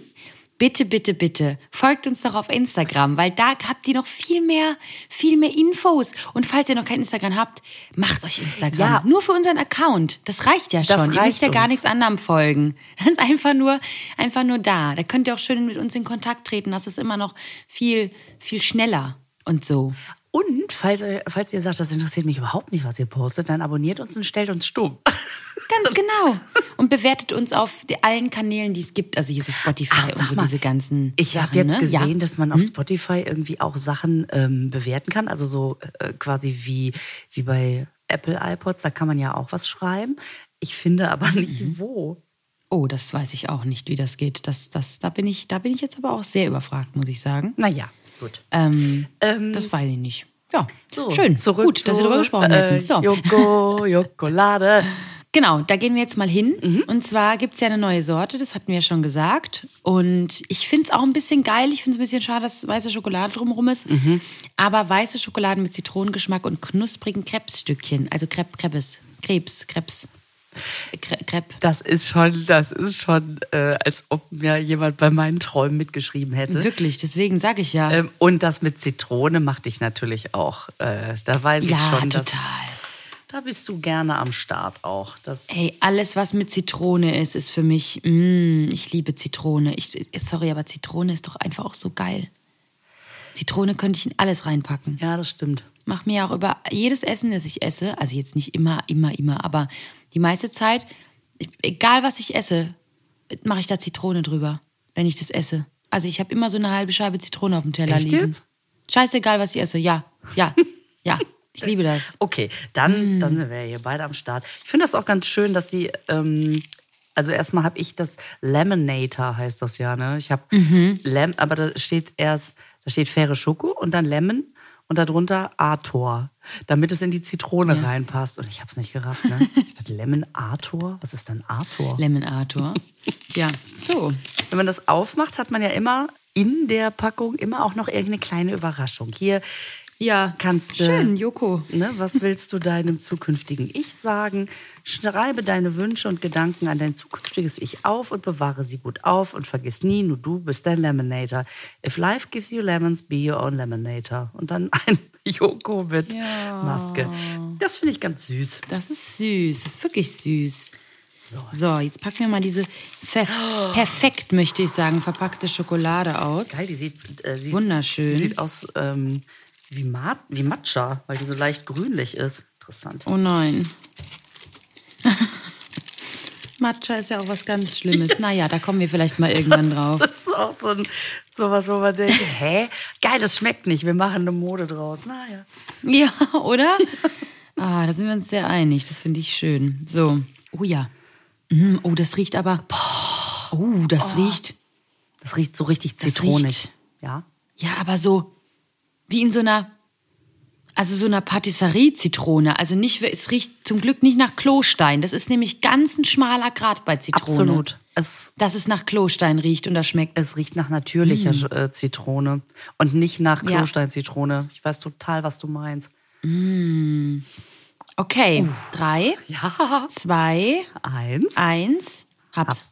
Bitte, bitte, bitte, folgt uns doch auf Instagram, weil da habt ihr noch viel mehr, viel mehr Infos. Und falls ihr noch kein Instagram habt, macht euch Instagram. Ja. Nur für unseren Account. Das reicht ja schon. Das ihr müsst reicht ja gar nichts anderem folgen. (laughs) Das ist einfach nur, einfach nur da. Da könnt ihr auch schön mit uns in Kontakt treten. Das ist immer noch viel, viel schneller und so. Und falls, ihr- falls ihr sagt, das interessiert mich überhaupt nicht, was ihr postet, dann abonniert uns und stellt uns stumm. (laughs) Ganz genau. Und bewertet uns auf die, allen Kanälen, die es gibt. Also hier so Spotify Ach, und so mal, diese ganzen. Ich habe jetzt ne? gesehen, ja. dass man auf Spotify irgendwie auch Sachen ähm, bewerten kann. Also so äh, quasi wie, wie bei Apple iPods, da kann man ja auch was schreiben. Ich finde aber nicht Mhm. wo. Oh, das weiß ich auch nicht, wie das geht. Das, das, da, bin ich, da bin ich jetzt aber auch sehr überfragt, muss ich sagen. Naja, gut. Ähm, Ähm, das weiß ich nicht. Ja, So, schön. Zurück Gut, dass wir zu, darüber gesprochen äh, hätten. So. Joko, (laughs) Jokolade. Genau, da gehen wir jetzt mal hin. Mhm. Und zwar gibt's ja eine neue Sorte, das hatten wir ja schon gesagt. Und ich find's auch ein bisschen geil. Ich find's ein bisschen schade, dass weiße Schokolade drumherum ist. Mhm. Aber weiße Schokolade mit Zitronengeschmack und knusprigen Krebsstückchen. Also Krebs, Krebs, Krebs. Crepe. Das ist schon, das ist schon, äh, als ob mir jemand bei meinen Träumen mitgeschrieben hätte. Wirklich, deswegen sage ich ja. Ähm, und das mit Zitrone macht dich natürlich auch. Äh, da weiß ja, ich schon, dass, total. da bist du gerne am Start auch. Das, Ey, alles, was mit Zitrone ist, ist für mich, mm, ich liebe Zitrone. Ich, sorry, aber Zitrone ist doch einfach auch so geil. Zitrone könnte ich in alles reinpacken. ja, das stimmt. Mach mir auch über jedes Essen, das ich esse, also jetzt nicht immer, immer, immer, aber die meiste Zeit, egal was ich esse, mache ich da Zitrone drüber, wenn ich das esse. Also ich habe immer so eine halbe Scheibe Zitrone auf dem Teller Echt liegen. jetzt? Scheißegal, was ich esse. Ja, ja, (laughs) ja. Ich liebe das. Okay, Mm. dann, dann sind wir hier beide am Start. Ich finde das auch ganz schön, dass sie, ähm, also erstmal habe ich das Lemonator heißt das ja, ne? Ich habe Mhm. Lem, aber da steht erst, da steht faire Schoko und dann Lemon und darunter Ator, damit es in die Zitrone reinpasst. Und ich habe es nicht gerafft, ne? (laughs) Ich dachte, Lemon Ator? Was ist denn Ator? Lemon Arthur. Ja, so. Wenn man das aufmacht, hat man ja immer in der Packung immer auch noch irgendeine kleine Überraschung. Hier Ja, kannst du. schön, Joko. Ne, was willst du deinem zukünftigen Ich sagen? Schreibe deine Wünsche und Gedanken an dein zukünftiges Ich auf und bewahre sie gut auf und vergiss nie, nur du bist dein Lemonator. If life gives you lemons, be your own Lemonator. Und dann ein (laughs) Joko mit Ja. Maske. Das finde ich ganz süß. Das ist süß, das ist wirklich süß. So, jetzt packen wir mal diese per (gasps) perfekt, möchte ich sagen, verpackte Schokolade aus. Geil, die sieht, äh, sieht Wunderschön. Sieht aus ähm, wie, Mat wie Matcha, weil die so leicht grünlich ist. Interessant. Oh nein. (laughs) Matcha ist ja auch was ganz Schlimmes. (laughs) Naja, da kommen wir vielleicht mal irgendwann drauf. Das ist auch so ein, sowas, wo man denkt, (laughs) hä? Geil, das schmeckt nicht. Wir machen eine Mode draus. Naja. Ja, oder? Ah, da sind wir uns sehr einig. Das finde ich schön. So. Oh ja. Mm, Oh, das riecht aber. Oh, das riecht. Das riecht so richtig zitronig. riecht- Ja. Ja, aber so wie in so einer, also so einer Patisserie-Zitrone. Also nicht, es riecht zum Glück nicht nach Klostein. Das ist nämlich ganz ein schmaler Grad bei Zitrone. Absolut. Es, Dass es nach Klostein riecht und das schmeckt. es riecht nach natürlicher äh, Zitrone und nicht nach. Klosteinzitrone. Ich weiß total, was du meinst. Okay, drei, (laughs) Ja. zwei, Eins. eins, hab's. Hab's.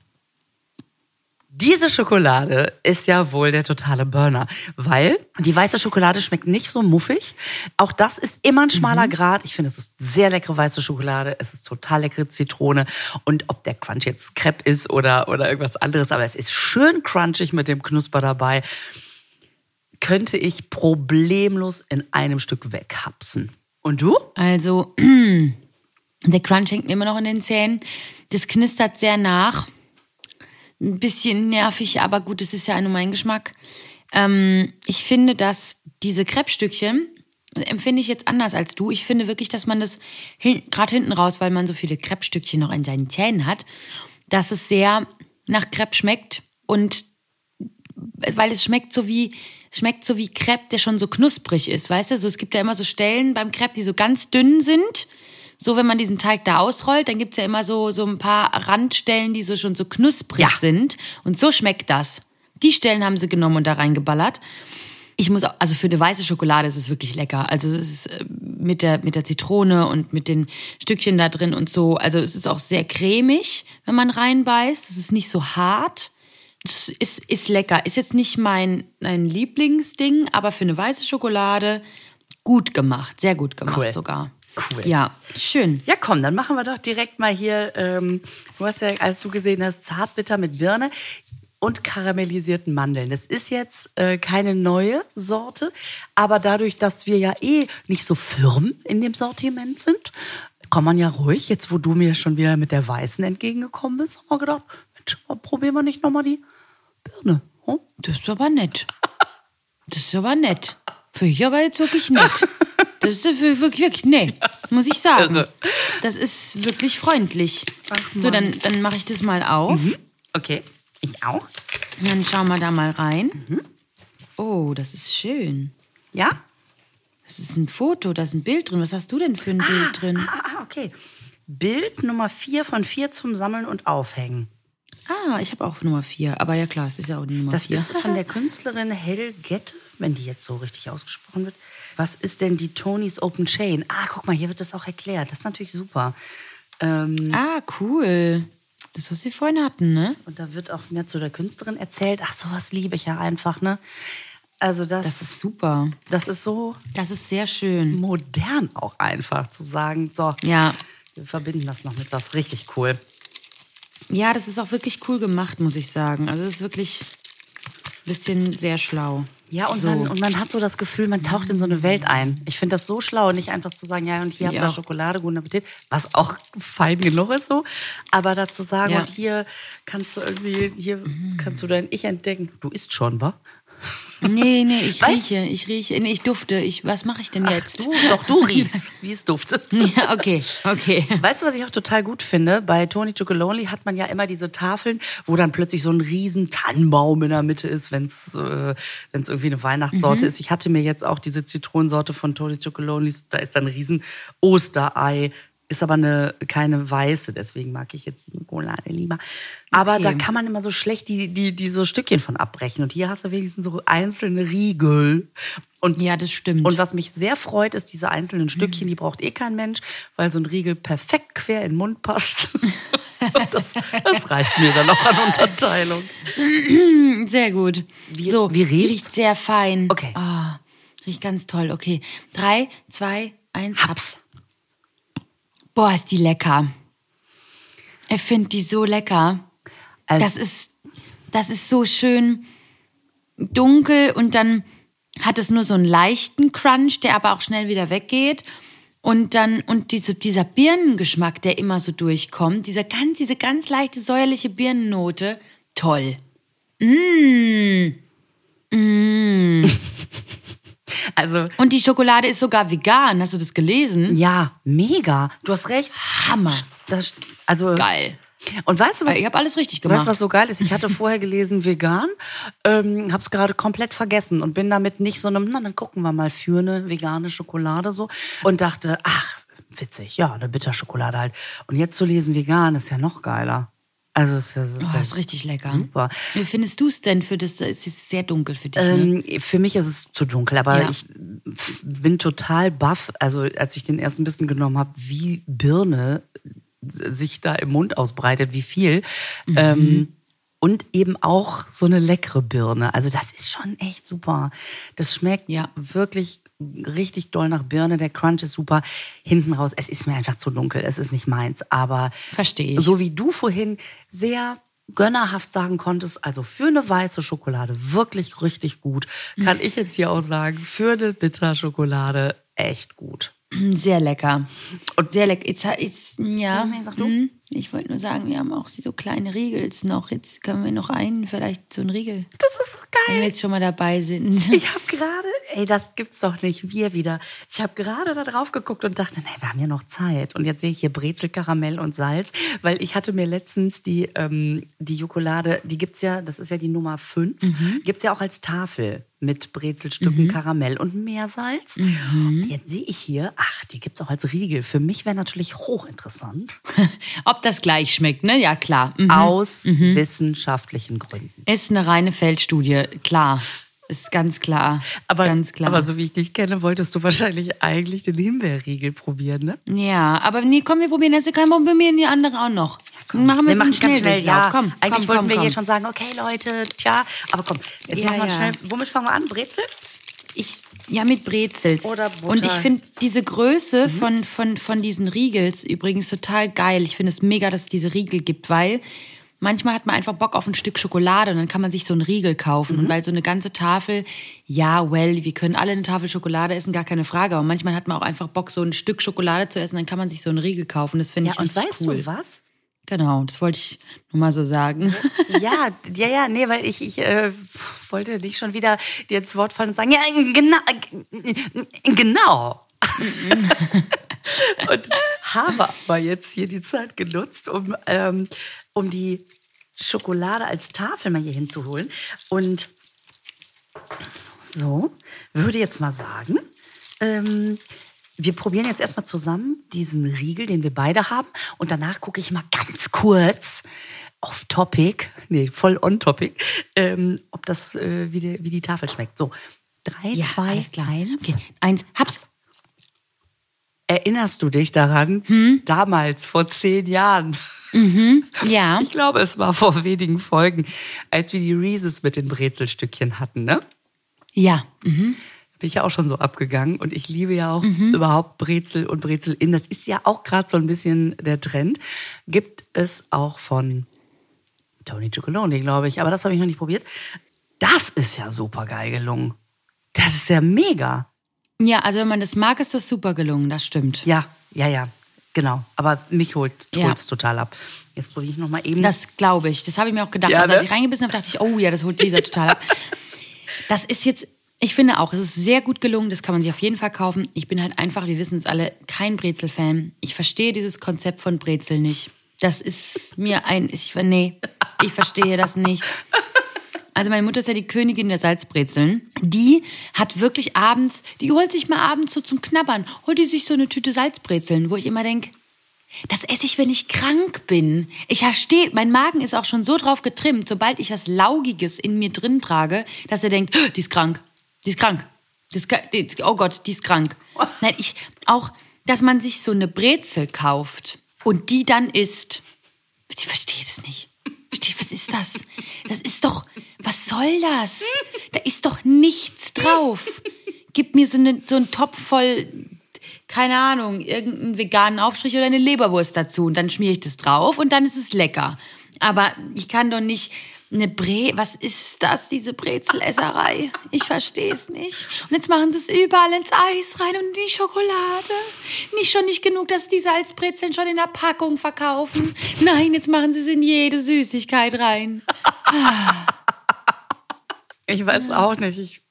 Diese Schokolade ist ja wohl der totale Burner, weil die weiße Schokolade schmeckt nicht so muffig. Auch das ist immer ein schmaler Grad. Ich finde, es ist sehr leckere weiße Schokolade. Es ist total leckere Zitrone. Und ob der Crunch jetzt Crepe ist oder, oder irgendwas anderes, aber es ist schön crunchig mit dem Knusper dabei. Könnte ich problemlos in einem Stück weghapsen. Und du? Also, (clears throat) der Crunch hängt mir immer noch in den Zähnen. Das knistert sehr nach. Ein bisschen nervig, aber gut, es ist ja nur mein Geschmack. Ähm, ich finde, dass diese Crepe-Stückchen, empfinde ich jetzt anders als du. Ich finde wirklich, dass man das hin, gerade hinten raus, weil man so viele Crepe-Stückchen noch in seinen Zähnen hat, dass es sehr nach Crepe schmeckt und weil es schmeckt so wie schmeckt so wie Crepe, der schon so knusprig ist, weißt du? So es gibt ja immer so Stellen beim Crepe, die so ganz dünn sind. So wenn man diesen Teig da ausrollt, dann gibt's ja immer so so ein paar Randstellen, die so schon so knusprig Ja. sind und so schmeckt das. Die Stellen haben sie genommen und da reingeballert. Ich muss auch, also für eine weiße Schokolade ist es wirklich lecker. Also es ist äh, mit der, mit der Zitrone und mit den Stückchen da drin und so. Also es ist auch sehr cremig, wenn man reinbeißt. Es ist nicht so hart. Es ist, ist lecker. Ist jetzt nicht mein, mein Lieblingsding, aber für eine weiße Schokolade gut gemacht. Sehr gut gemacht Cool. sogar. Cool. Ja, schön. Ja, komm, dann machen wir doch direkt mal hier, ähm, du hast ja, als du gesehen hast, Zartbitter mit Birne und karamellisierten Mandeln. Das ist jetzt äh, keine neue Sorte, aber dadurch, dass wir ja eh nicht so firm in dem Sortiment sind, kann man ja ruhig, jetzt wo du mir schon wieder mit der Weißen entgegengekommen bist, haben wir gedacht, Mensch, probieren wir nicht nochmal die Birne. Hm? Das ist aber nett. Das ist aber nett. Für ich aber jetzt wirklich nett. (laughs) Das ist wirklich, wirklich nee, muss ich sagen. Irre. Das ist wirklich freundlich. So, dann, dann mache ich das mal auf. Okay, ich auch. Und dann schauen wir da mal rein. Oh, das ist schön. Ja? Das ist ein Foto, da ist ein Bild drin. Was hast du denn für ein Bild drin? Ah, ah, okay. Bild Nummer 4 von 4 zum Sammeln und Aufhängen. Ah, ich habe auch Nummer vier. Aber ja klar, es ist ja auch die Nummer Das vier. ist von der Künstlerin Helgette, wenn die jetzt so richtig ausgesprochen wird. Was ist denn die Tonys Open Chain? Ah, guck mal, hier wird das auch erklärt. Das ist natürlich super. Ähm, Ah, cool. Das, was wir vorhin hatten, ne? und da wird auch mehr zu der Künstlerin erzählt. Ach, sowas liebe ich ja einfach, ne? Also das, Das ist super. das ist so Das ist sehr schön. modern auch einfach zu sagen, so, Ja. wir verbinden das noch mit was richtig cool. Ja, das ist auch wirklich cool gemacht, muss ich sagen. Also es ist wirklich ein bisschen sehr schlau. Ja, und, so. man, und man hat so das Gefühl, man taucht in so eine Welt ein. Ich finde das so schlau, nicht einfach zu sagen, ja, und hier habt ihr Schokolade, guten Appetit, was auch fein genug ist so, aber dazu sagen, Ja. und hier kannst du irgendwie, hier kannst du dein Ich entdecken. Du isst schon, wa? Nee, nee, ich Was? rieche, ich rieche, nee, ich dufte. Ich, was mache ich denn jetzt? Du, doch, du (laughs) riechst, wie es duftet. (laughs) Ja, okay, okay. Weißt du, was ich auch total gut finde? Bei Tony Chocolonely hat man ja immer diese Tafeln, wo dann plötzlich so ein riesen Tannenbaum in der Mitte ist, wenn es äh, wenn's irgendwie eine Weihnachtssorte ist. Ich hatte mir jetzt auch diese Zitronensorte von Tony Chocolonely, da ist dann ein riesen Osterei. Ist aber eine, keine weiße, deswegen mag ich jetzt die Schokolade lieber. Aber Okay. da kann man immer so schlecht die, die, die so Stückchen von abbrechen. Und hier hast du wenigstens so einzelne Riegel. Und, Ja, das stimmt. Und was mich sehr freut, ist diese einzelnen Stückchen, die braucht eh kein Mensch, weil so ein Riegel perfekt quer in den Mund passt. (laughs) das, das reicht mir dann auch an Unterteilung. (clears throat) Sehr gut. Wie- so, wie riecht's? riecht sehr fein. Okay. Ah, riecht ganz toll. Okay. Drei, zwei, eins, Haps. Boah, ist die lecker. Ich finde die so lecker. Also- das ist, das ist so schön dunkel und dann hat es nur so einen leichten Crunch, der aber auch schnell wieder weggeht. Und dann, und diese, dieser Birnengeschmack, der immer so durchkommt, dieser ganz, diese ganz leichte säuerliche Birnennote, toll. (laughs) (laughs) Also, Und die Schokolade ist sogar vegan. Hast du das gelesen? ja, mega. Du hast recht. Hammer. Das, also, Geil. Und weißt du was? Ich habe alles richtig Weißt du, gemacht. was so geil ist? Ich hatte vorher gelesen vegan, ähm, hab's gerade komplett vergessen und bin damit nicht so einem, na dann gucken wir mal für eine vegane Schokolade so und dachte, ach, witzig, ja, eine Bitterschokolade halt. Und jetzt zu lesen vegan ist ja noch geiler. Also es ist, Oh, ja ist richtig lecker. super. Wie findest du es denn für das? Es ist sehr dunkel für dich, ne? Ähm, für mich ist es zu dunkel, aber Ja. ich bin total baff. Also als ich den ersten Bissen genommen habe, wie Birne sich da im Mund ausbreitet, wie viel. Mhm. Ähm, und eben auch so eine leckere Birne. Also das ist schon echt super. Das schmeckt Ja. wirklich richtig doll nach Birne. Der Crunch ist super. Hinten raus, es ist mir einfach zu dunkel. Es ist nicht meins. Aber Verstehe ich. so wie du vorhin sehr gönnerhaft sagen konntest, also für eine weiße Schokolade wirklich richtig gut, kann ich jetzt hier auch sagen, für eine Bitterschokolade echt gut. Sehr lecker. Und- sehr lecker. Ja. Nee, sag du. hm, Ich wollte nur sagen, wir haben auch so kleine Riegels noch. Jetzt können wir noch einen, vielleicht so einen Riegel. Das ist so Wenn wir geil. jetzt schon mal dabei sind. (laughs) Ich habe gerade, ey, das gibt's doch nicht, wir wieder. Ich habe gerade da drauf geguckt und dachte, nee, wir haben ja noch Zeit. Und jetzt sehe ich hier Brezel, Karamell und Salz, weil ich hatte mir letztens die, ähm, die Jokolade, die gibt's ja, das ist ja die Nummer 5, gibt's ja auch als Tafel mit Brezelstücken, Karamell und Meersalz. Und jetzt sehe ich hier, ach, die gibt's auch als Riegel. Für mich wäre natürlich hochinteressant. (laughs) Ob das gleich schmeckt, ne? Ja, klar. Mhm. Aus wissenschaftlichen Gründen. Ist eine reine Feldstudie, klar. Ist ganz klar. Aber, ganz klar. aber so wie ich dich kenne, wolltest du wahrscheinlich eigentlich den Himbeerriegel probieren, ne? ja, aber nee, komm, wir probieren das. Kein Problem, probieren die andere auch noch. machen wir, so einen Schnelldurchlauf. ja. Komm, Eigentlich komm, wollten komm, wir komm. hier schon sagen, okay Leute, tja, aber komm, jetzt Ja, machen wir ja. schnell. Womit fangen wir an? Brezel? Ich, ja, mit Brezels. Oder Butter. Mhm. Und ich finde diese Größe von, von, von diesen Riegels übrigens total geil. Ich finde es mega, dass es diese Riegel gibt, weil manchmal hat man einfach Bock auf ein Stück Schokolade und dann kann man sich so einen Riegel kaufen. Mhm. Und weil so eine ganze Tafel, ja, well, wir können alle eine Tafel Schokolade essen, gar keine Frage. Aber manchmal hat man auch einfach Bock, so ein Stück Schokolade zu essen, dann kann man sich so einen Riegel kaufen. Das finde Ja, ich und richtig weißt cool. du was? Genau, das wollte ich nur mal so sagen. ja, ja, ja, nee, weil ich, ich äh, wollte nicht schon wieder dir ins Wort fallen und sagen, ja, genau, äh, genau. und habe aber jetzt hier die Zeit genutzt, um, ähm, um die Schokolade als Tafel mal hier hinzuholen. Und so, würde jetzt mal sagen, ähm, wir probieren jetzt erstmal zusammen diesen Riegel, den wir beide haben. Und danach gucke ich mal ganz kurz off topic, nee, voll on topic, ähm, ob das, äh, wie, die, wie die Tafel schmeckt. So, drei, Ja, zwei, eins. Okay, eins, hab's. Erinnerst du dich daran? Hm? Damals, vor zehn Jahren. Ja. (laughs) Ich glaube, es war vor wenigen Folgen, als wir die Reeses mit den Brezelstückchen hatten, ne? Ja. Mhm. Bin ich ja auch schon so abgegangen und ich liebe ja auch überhaupt Brezel und Brezel in. Das ist ja auch gerade so ein bisschen der Trend. Gibt es auch von Tony Chocolonely, glaube ich, aber das habe ich noch nicht probiert. Das ist ja super geil gelungen. Das ist ja mega. Ja, also wenn man das mag, ist das super gelungen, das stimmt. Ja, ja, ja, genau. Aber mich holt Ja. holt's total ab. Jetzt probiere ich noch mal eben. Das glaube ich. Das habe ich mir auch gedacht. Ja, also, als ne? ich reingebissen habe, dachte ich, oh ja, das holt Lisa total ab. (laughs) Das ist jetzt, ich finde auch, es ist sehr gut gelungen. Das kann man sich auf jeden Fall kaufen. Ich bin halt einfach, wir wissen es alle, kein Brezel-Fan. Ich verstehe dieses Konzept von Brezel nicht. Das ist mir ein, ich, nee, ich verstehe das nicht. Also meine Mutter ist ja die Königin der Salzbrezeln. Die hat wirklich abends, die holt sich mal abends so zum Knabbern, holt die sich so eine Tüte Salzbrezeln, wo ich immer denke, das esse ich, wenn ich krank bin. Ich verstehe, mein Magen ist auch schon so drauf getrimmt, sobald ich was Laugiges in mir drin trage, dass er denkt, "Oh, die ist krank, die ist krank. Das, die- oh Gott, die ist krank. Nein, ich auch, dass man sich so eine Brezel kauft und die dann isst. Ich verstehe das nicht. Was ist das? Das ist doch, was soll das? Da ist doch nichts drauf. Gib mir so, eine, so einen Topf voll, keine Ahnung, irgendeinen veganen Aufstrich oder eine Leberwurst dazu und dann schmiere ich das drauf und dann ist es lecker. Aber ich kann doch nicht eine Bre, was ist das, diese Brezelesserei? Ich verstehe es nicht. Und jetzt machen sie es überall ins Eis rein und in die Schokolade. Nicht schon nicht genug, dass die Salzbrezeln schon in der Packung verkaufen. Nein, jetzt machen sie es in jede Süßigkeit rein. Ich weiß auch nicht. Ich,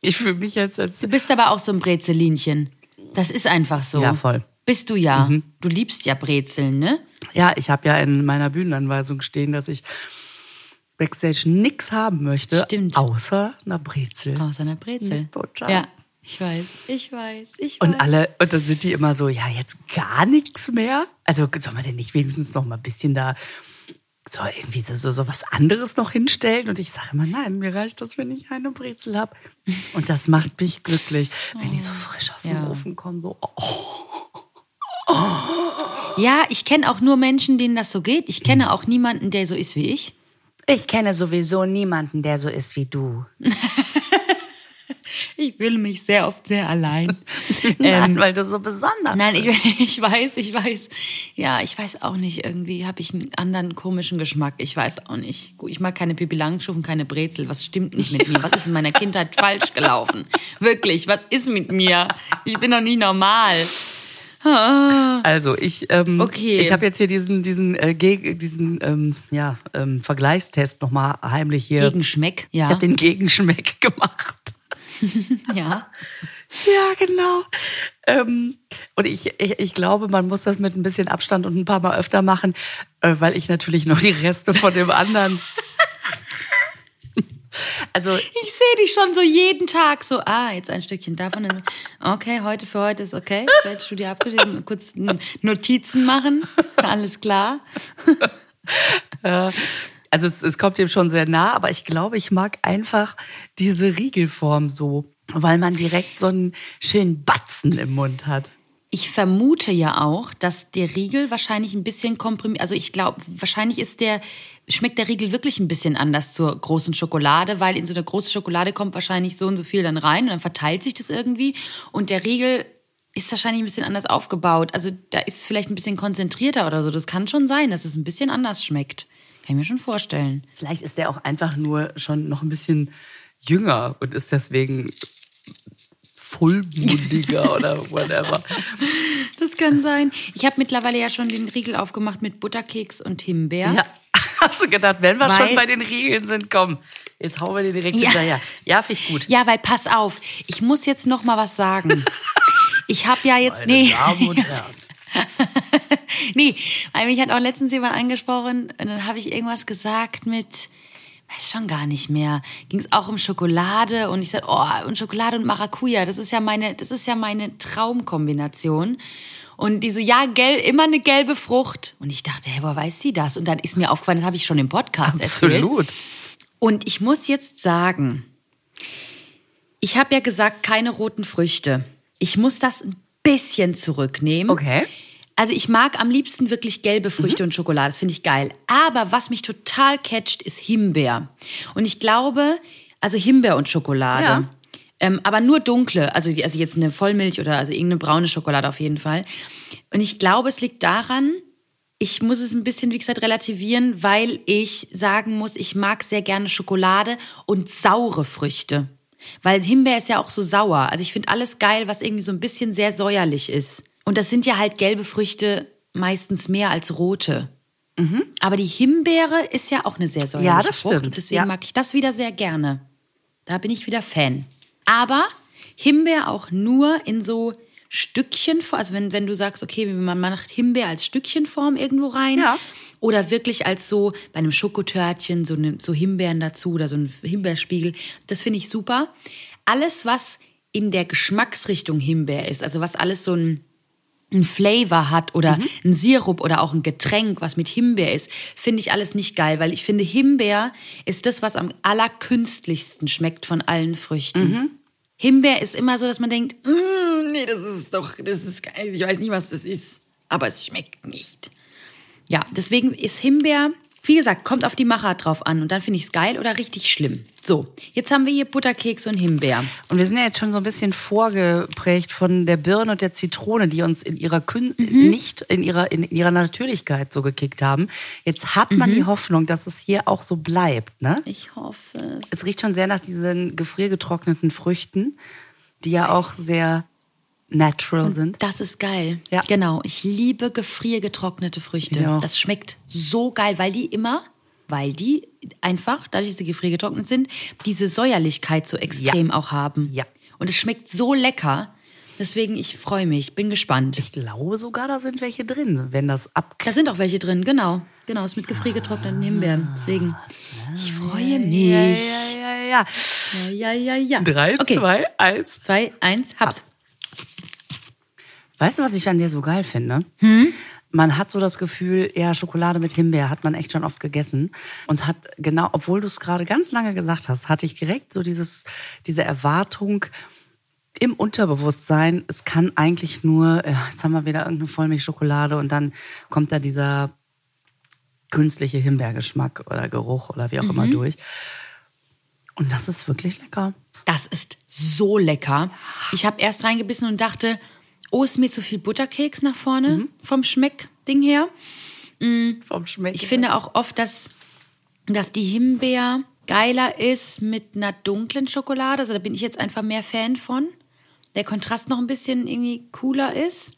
ich fühle mich jetzt als. Du bist aber auch so ein Brezelinchen. Das ist einfach so. Ja, voll. Mhm. Bist du ja. Du liebst ja Brezeln, ne? Ja, ich habe ja in meiner Bühnenanweisung stehen, dass ich Backstage nix haben möchte, Stimmt. außer einer Brezel. Aus einer Brezel. Butter. Ja, ich weiß, ich weiß, ich weiß. Und alle, und dann sind die immer so, ja, jetzt gar nichts mehr. Also soll man denn nicht wenigstens noch mal ein bisschen da so irgendwie so, so, so was anderes noch hinstellen? Und ich sage immer, nein, mir reicht das, wenn ich eine Brezel habe. Und das macht mich glücklich, wenn die so frisch aus dem Ja. Ofen kommen. So, oh. Ja, ich kenne auch nur Menschen, denen das so geht. Ich kenne auch niemanden, der so ist wie ich. Ich kenne sowieso niemanden, der so ist wie du. (laughs) Ich fühle mich sehr oft sehr allein. (laughs) Nein, weil du so besonders Nein, ich, (laughs) ich weiß, ich weiß. Ja, ich weiß auch nicht. Irgendwie habe ich einen anderen komischen Geschmack. Ich weiß auch nicht. Gut, ich mag keine Pipi Langstrumpf und keine Brezel. Was stimmt nicht mit mir? Was ist in meiner Kindheit falsch gelaufen? Wirklich, was ist mit mir? Ich bin doch nicht normal. (laughs) Also ich, ähm, Okay. ich habe jetzt hier diesen, diesen, äh, diesen ähm, ja, ähm, Vergleichstest nochmal heimlich hier. Gegen Schmeck? Ich Ja. habe den Gegenschmeck (laughs) gemacht. (laughs) ja. Ja, genau. Ähm, und ich, ich, ich glaube, man muss das mit ein bisschen Abstand und ein paar Mal öfter machen, äh, weil ich natürlich noch die Reste von dem anderen. Also Ich sehe dich schon so jeden Tag so, ah, jetzt ein Stückchen davon. Okay, heute für heute ist okay. Feldstudie abgeschrieben, kurz Notizen machen. Alles klar. (laughs) Also es, es kommt dem schon sehr nah, aber ich glaube, ich mag einfach diese Riegelform so, weil man direkt so einen schönen Batzen im Mund hat. Ich vermute ja auch, dass der Riegel wahrscheinlich ein bisschen komprimiert, also ich glaube, wahrscheinlich ist der, schmeckt der Riegel wirklich ein bisschen anders zur großen Schokolade, weil in so eine große Schokolade kommt wahrscheinlich so und so viel dann rein und dann verteilt sich das irgendwie und der Riegel ist wahrscheinlich ein bisschen anders aufgebaut. Also da ist vielleicht ein bisschen konzentrierter oder so. Das kann schon sein, dass es ein bisschen anders schmeckt. Kann ich mir schon vorstellen. Vielleicht ist der auch einfach nur schon noch ein bisschen jünger und ist deswegen vollmundiger oder whatever. (laughs) Das kann sein. Ich habe mittlerweile ja schon den Riegel aufgemacht mit Butterkeks und Himbeer. Ja, hast du gedacht, wenn wir Weil- schon bei den Riegeln sind, komm, jetzt hauen wir den direkt Ja. hinterher. Ja, finde ich gut. Ja, weil pass auf, ich muss jetzt noch mal was sagen. (laughs) Ich habe ja jetzt Meine nee, Damen und Herren. (laughs) nee, weil mich hat auch letztens jemand angesprochen und dann habe ich irgendwas gesagt mit weiß schon gar nicht mehr. Ging es auch um Schokolade und ich sagte, oh, und Schokolade und Maracuja, das ist ja meine, das ist ja meine Traumkombination. Und diese, ja, gel, immer eine gelbe Frucht. Und ich dachte, hey, woher weiß sie das? Und dann ist mir aufgefallen, das habe ich schon im Podcast erzählt. Absolut. Und ich muss jetzt sagen, ich habe ja gesagt, keine roten Früchte. Ich muss das ein bisschen zurücknehmen. Okay. Also ich mag am liebsten wirklich gelbe Früchte und Schokolade, das finde ich geil. Aber was mich total catcht, ist Himbeer. Und ich glaube, also Himbeer und Schokolade. Ja. Ähm, aber nur dunkle, also, also jetzt eine Vollmilch oder also irgendeine braune Schokolade auf jeden Fall. Und ich glaube, es liegt daran, ich muss es ein bisschen, wie gesagt, relativieren, weil ich sagen muss, ich mag sehr gerne Schokolade und saure Früchte. Weil Himbeer ist ja auch so sauer. Also ich finde alles geil, was irgendwie so ein bisschen sehr säuerlich ist. Und das sind ja halt gelbe Früchte meistens mehr als rote. Aber die Himbeere ist ja auch eine sehr säuerliche Ja, das Frucht. stimmt. Und deswegen Ja. mag ich das wieder sehr gerne. Da bin ich wieder Fan. Aber Himbeer auch nur in so Stückchenform. Also wenn, wenn du sagst, okay, man macht Himbeer als Stückchenform irgendwo rein. Ja. Oder wirklich als so bei einem Schokotörtchen, so, eine, so Himbeeren dazu oder so ein Himbeerspiegel. Das finde ich super. Alles, was in der Geschmacksrichtung Himbeer ist, also was alles so ein, ein Flavor hat oder ein Sirup oder auch ein Getränk, was mit Himbeer ist, finde ich alles nicht geil, weil ich finde, Himbeer ist das, was am allerkünstlichsten schmeckt von allen Früchten. Himbeer ist immer so, dass man denkt, mm, nee, das ist doch, das ist geil. Ich weiß nicht, was das ist, aber es schmeckt nicht. Ja, deswegen ist Himbeer, wie gesagt, kommt auf die Machart drauf an. Und dann finde ich es geil oder richtig schlimm. So, jetzt haben wir hier Butterkeks und Himbeer. Und wir sind ja jetzt schon so ein bisschen vorgeprägt von der Birne und der Zitrone, die uns in ihrer Kün nicht in ihrer, in ihrer Natürlichkeit so gekickt haben. Jetzt hat man die Hoffnung, dass es hier auch so bleibt, ne? Ich hoffe es. Es riecht schon sehr nach diesen gefriergetrockneten Früchten, die ja auch sehr natural sind. Das ist geil. Ja. Genau. Ich liebe gefriergetrocknete Früchte. Ja. Das schmeckt so geil, weil die immer, weil die einfach, dadurch, dass sie gefriergetrocknet sind, diese Säuerlichkeit so extrem auch haben. Ja. Und es schmeckt so lecker. Deswegen, ich freue mich, bin gespannt. Ich glaube sogar, da sind welche drin, wenn das ab. Da sind auch welche drin, genau. Genau, ist mit gefriergetrockneten Himbeeren. Deswegen, ich freue mich. Ja, ja, ja, ja. Ja, ja, ja. ja. Drei, okay. zwei, eins. Zwei, eins, hab's. Weißt du, was ich an dir so geil finde? Man hat so das Gefühl, ja, Schokolade mit Himbeer hat man echt schon oft gegessen. Und hat genau, obwohl du es gerade ganz lange gesagt hast, hatte ich direkt so dieses, diese Erwartung im Unterbewusstsein, es kann eigentlich nur, ja, jetzt haben wir wieder irgendeine Vollmilchschokolade und dann kommt da dieser künstliche Himbeergeschmack oder Geruch oder wie auch immer durch. Und das ist wirklich lecker. Das ist so lecker. Ich habe erst reingebissen und dachte, oh, ist mir zu viel Butterkeks nach vorne vom Schmeckding her. Vom Schmecken. Ich finde auch oft, dass, dass die Himbeer geiler ist mit einer dunklen Schokolade. Also da bin ich jetzt einfach mehr Fan von. Der Kontrast noch ein bisschen irgendwie cooler ist.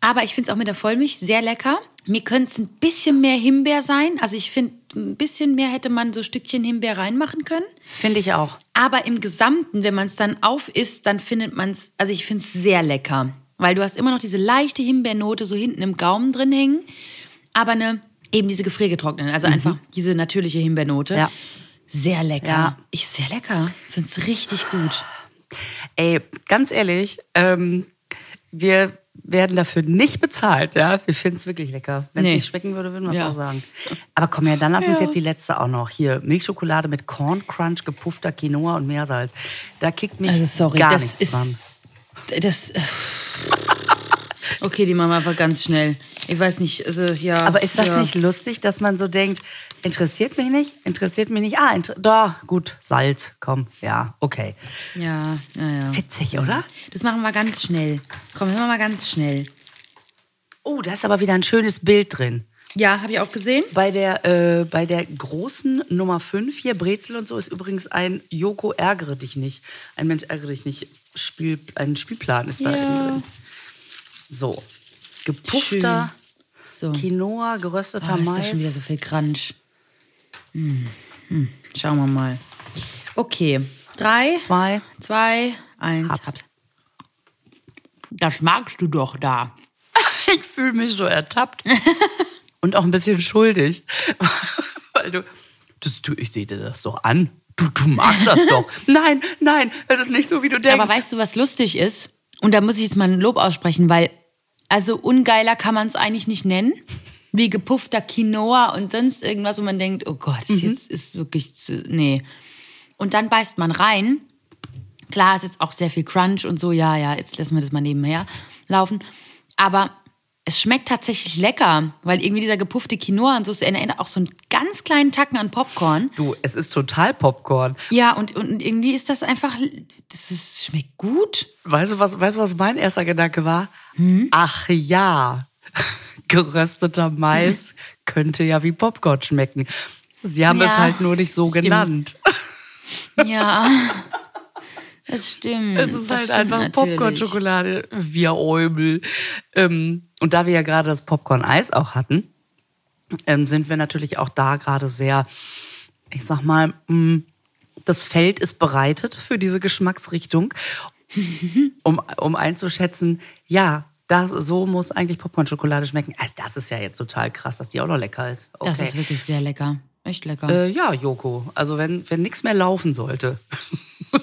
Aber ich finde es auch mit der Vollmilch sehr lecker. Mir könnte es ein bisschen mehr Himbeer sein. Also ich finde, ein bisschen mehr hätte man so Stückchen Himbeer reinmachen können. Finde ich auch. Aber im Gesamten, wenn man es dann auf isst, dann findet man es, also ich finde es sehr lecker. Weil du hast immer noch diese leichte Himbeernote so hinten im Gaumen drin hängen. Aber eine, eben diese gefriergetrockneten, also einfach diese natürliche Himbeernote. Ja. Sehr lecker. Ja. Ich sehr lecker. Finde es richtig gut. Ey, ganz ehrlich, ähm, wir werden dafür nicht bezahlt, ja. Wir finden es wirklich lecker. Wenn es Nee. nicht schmecken würde, würden wir es Ja. auch sagen. Aber komm her, dann lass uns Ja. jetzt die letzte auch noch. Hier, Milchschokolade mit Corn Crunch, gepuffter Quinoa und Meersalz. Da kickt mich Also sorry, gar das nichts ist. dran. Das. Okay, die machen wir einfach ganz schnell. Ich weiß nicht, also ja. Aber ist das ja. nicht lustig, dass man so denkt, interessiert mich nicht, interessiert mich nicht, ah, da, gut, Salz, komm, ja, okay. Ja, ja, ja. Witzig, oder? Das machen wir ganz schnell. Komm, machen wir mal ganz schnell. Oh, da ist aber wieder ein schönes Bild drin. Ja, habe ich auch gesehen. Bei der, äh, bei der großen Nummer 5 hier, Brezel und so, ist übrigens ein Joko ärgere dich nicht. Ein Mensch ärgere dich nicht. Spiel, ein Spielplan ist da Ja. drin. So. Gepuffter So. Quinoa, gerösteter Ah, ist Mais. schon wieder so viel Crunch. Hm. Hm. Schauen wir mal. Okay. Drei, Zwei. zwei, eins. Hab's. hab's. Das magst du doch da. (laughs) Ich fühle mich so ertappt. (laughs) und auch ein bisschen schuldig. (laughs) Weil du, das, du ich sehe dir das doch an. Du, du magst das doch. (laughs) Nein, nein, es ist nicht so, wie du denkst. Aber weißt du, was lustig ist? Und da muss ich jetzt mal ein Lob aussprechen, weil also ungeiler kann man es eigentlich nicht nennen. Wie gepuffter Quinoa und sonst irgendwas, wo man denkt, oh Gott, Mhm. jetzt ist wirklich zu, nee. Und dann beißt man rein. Klar, ist jetzt auch sehr viel Crunch und so, ja, ja, jetzt lassen wir das mal nebenher laufen. Aber es schmeckt tatsächlich lecker, weil irgendwie dieser gepuffte Quinoa und so, es erinnert auch so einen ganz kleinen Tacken an Popcorn. du, es ist total Popcorn. Ja, und, und irgendwie ist das einfach, das ist, schmeckt gut. Weißt du, was, weißt du, was mein erster Gedanke war? Ach ja, (laughs) gerösteter Mais (laughs) könnte ja wie Popcorn schmecken. Sie haben es Ja, halt nur nicht so stimmt. genannt. (laughs) Ja, das stimmt. Es ist das halt einfach. Popcorn-Schokolade, wir Eumel. Ähm, und da wir ja gerade das Popcorn-Eis auch hatten, ähm, sind wir natürlich auch da gerade sehr, ich sag mal, mh, das Feld ist bereitet für diese Geschmacksrichtung, (laughs) um, um einzuschätzen, ja, das, so muss eigentlich Popcorn-Schokolade schmecken. Also das ist ja jetzt total krass, dass die auch noch lecker ist. Okay. Das ist wirklich sehr lecker. Echt lecker. äh, ja, Joko. Also wenn, wenn nichts mehr laufen sollte, (laughs)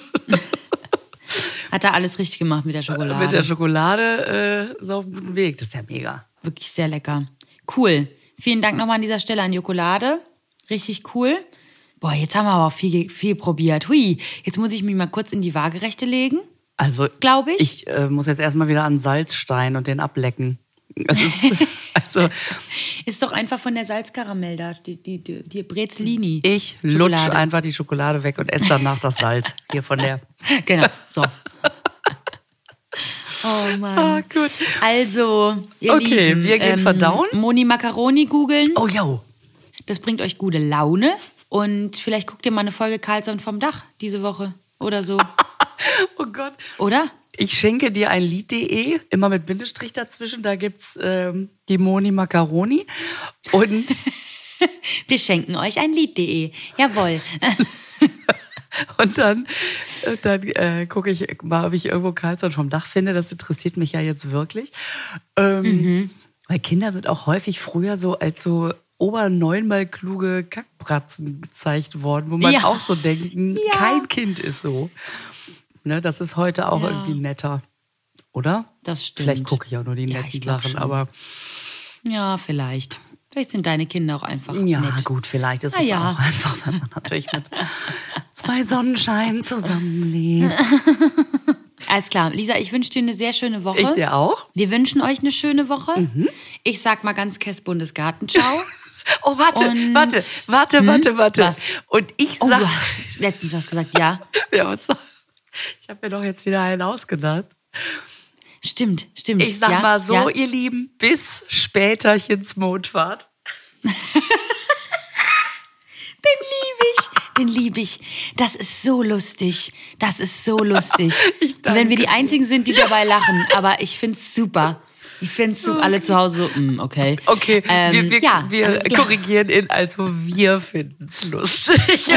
Hat er alles richtig gemacht mit der Schokolade. mit der Schokolade äh, ist auf einem guten Weg. Das ist ja mega. wirklich sehr lecker. Cool. Vielen Dank nochmal an dieser Stelle an Jokolade. Richtig cool. Boah, jetzt haben wir aber auch viel, viel probiert. Hui, jetzt muss ich mich mal kurz in die Waagerechte legen. Also, Glaube ich. Ich äh, muss jetzt erstmal wieder an Salzstein und den ablecken. Das ist, (laughs) also, Ist doch einfach von der Salzkaramell da, die, die, die, die Brezlini. ich Schokolade. lutsch einfach die Schokolade weg und esse danach das Salz. Hier von der. (laughs) Genau, so. (laughs) Oh Mann. Ah, gut. Also, ihr Okay, Lieben, wir gehen verdauen. Moni Macaroni googeln. Oh, yo. Das bringt euch gute Laune. Und vielleicht guckt ihr mal eine Folge Karlsson vom Dach diese Woche oder so. Oh Gott. Oder? Ich schenke dir ein Lied.de, immer mit Bindestrich dazwischen. Da gibt's ähm, die Moni Macaroni. Und, (laughs) Wir schenken euch ein Lied.de. Jawohl. (laughs) und dann, äh, dann äh, gucke ich mal, ob ich irgendwo Karlsson vom Dach finde. Das interessiert mich ja jetzt wirklich. Ähm, Weil Kinder sind auch häufig früher so als so oberneunmal kluge Kackbratzen gezeigt worden, wo man Ja. auch so denken, Ja. kein Kind ist so. Ne, das ist heute auch Ja. irgendwie netter. Oder? Das stimmt. Vielleicht gucke ich auch nur die Ja, netten Sachen, schon. aber Ja, vielleicht. Vielleicht sind deine Kinder auch einfach ja, nett. gut, vielleicht ist Na es ja. auch einfach, wenn man natürlich mit zwei Sonnenscheinen zusammenlebt. (laughs) Alles klar. Lisa, ich wünsche dir eine sehr schöne Woche. Ich dir auch. Wir wünschen euch eine schöne Woche. Mhm. Ich sag mal ganz Kess Bundesgartenschau. (laughs) Oh, warte, Und- warte, warte, warte, warte. Was? Und ich Oh, sag, du hast letztens was gesagt. Ja, wir haben uns (laughs) ich habe mir doch jetzt wieder einen ausgedacht. stimmt, stimmt. Ich sag ja, mal so, ja. ihr Lieben, bis späterchens Mondfahrt. (laughs) Den liebe ich. Den liebe ich. Das ist so lustig. Das ist so lustig. (laughs) Wenn wir die. Einzigen sind, die dabei lachen. Aber ich find's super. Ich find's so, alle zu Hause so, mm, okay. Okay, Ähm, wir, wir, ja, wir korrigieren in, also wir finden's lustig.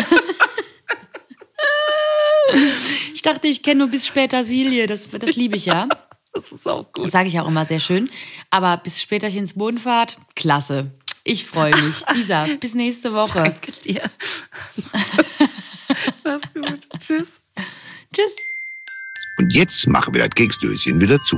Ich dachte, ich kenne nur bis später Silje. Das, das liebe ich ja. (laughs) Das ist auch gut. Das sage ich auch immer sehr schön. Aber bis späterchen ins Bodenfahrt, klasse. Ich freue mich. (laughs) Lisa, bis nächste Woche. Danke dir. (laughs) Mach's gut. Tschüss. Tschüss. Und jetzt machen wir das Keksdöschen wieder zu.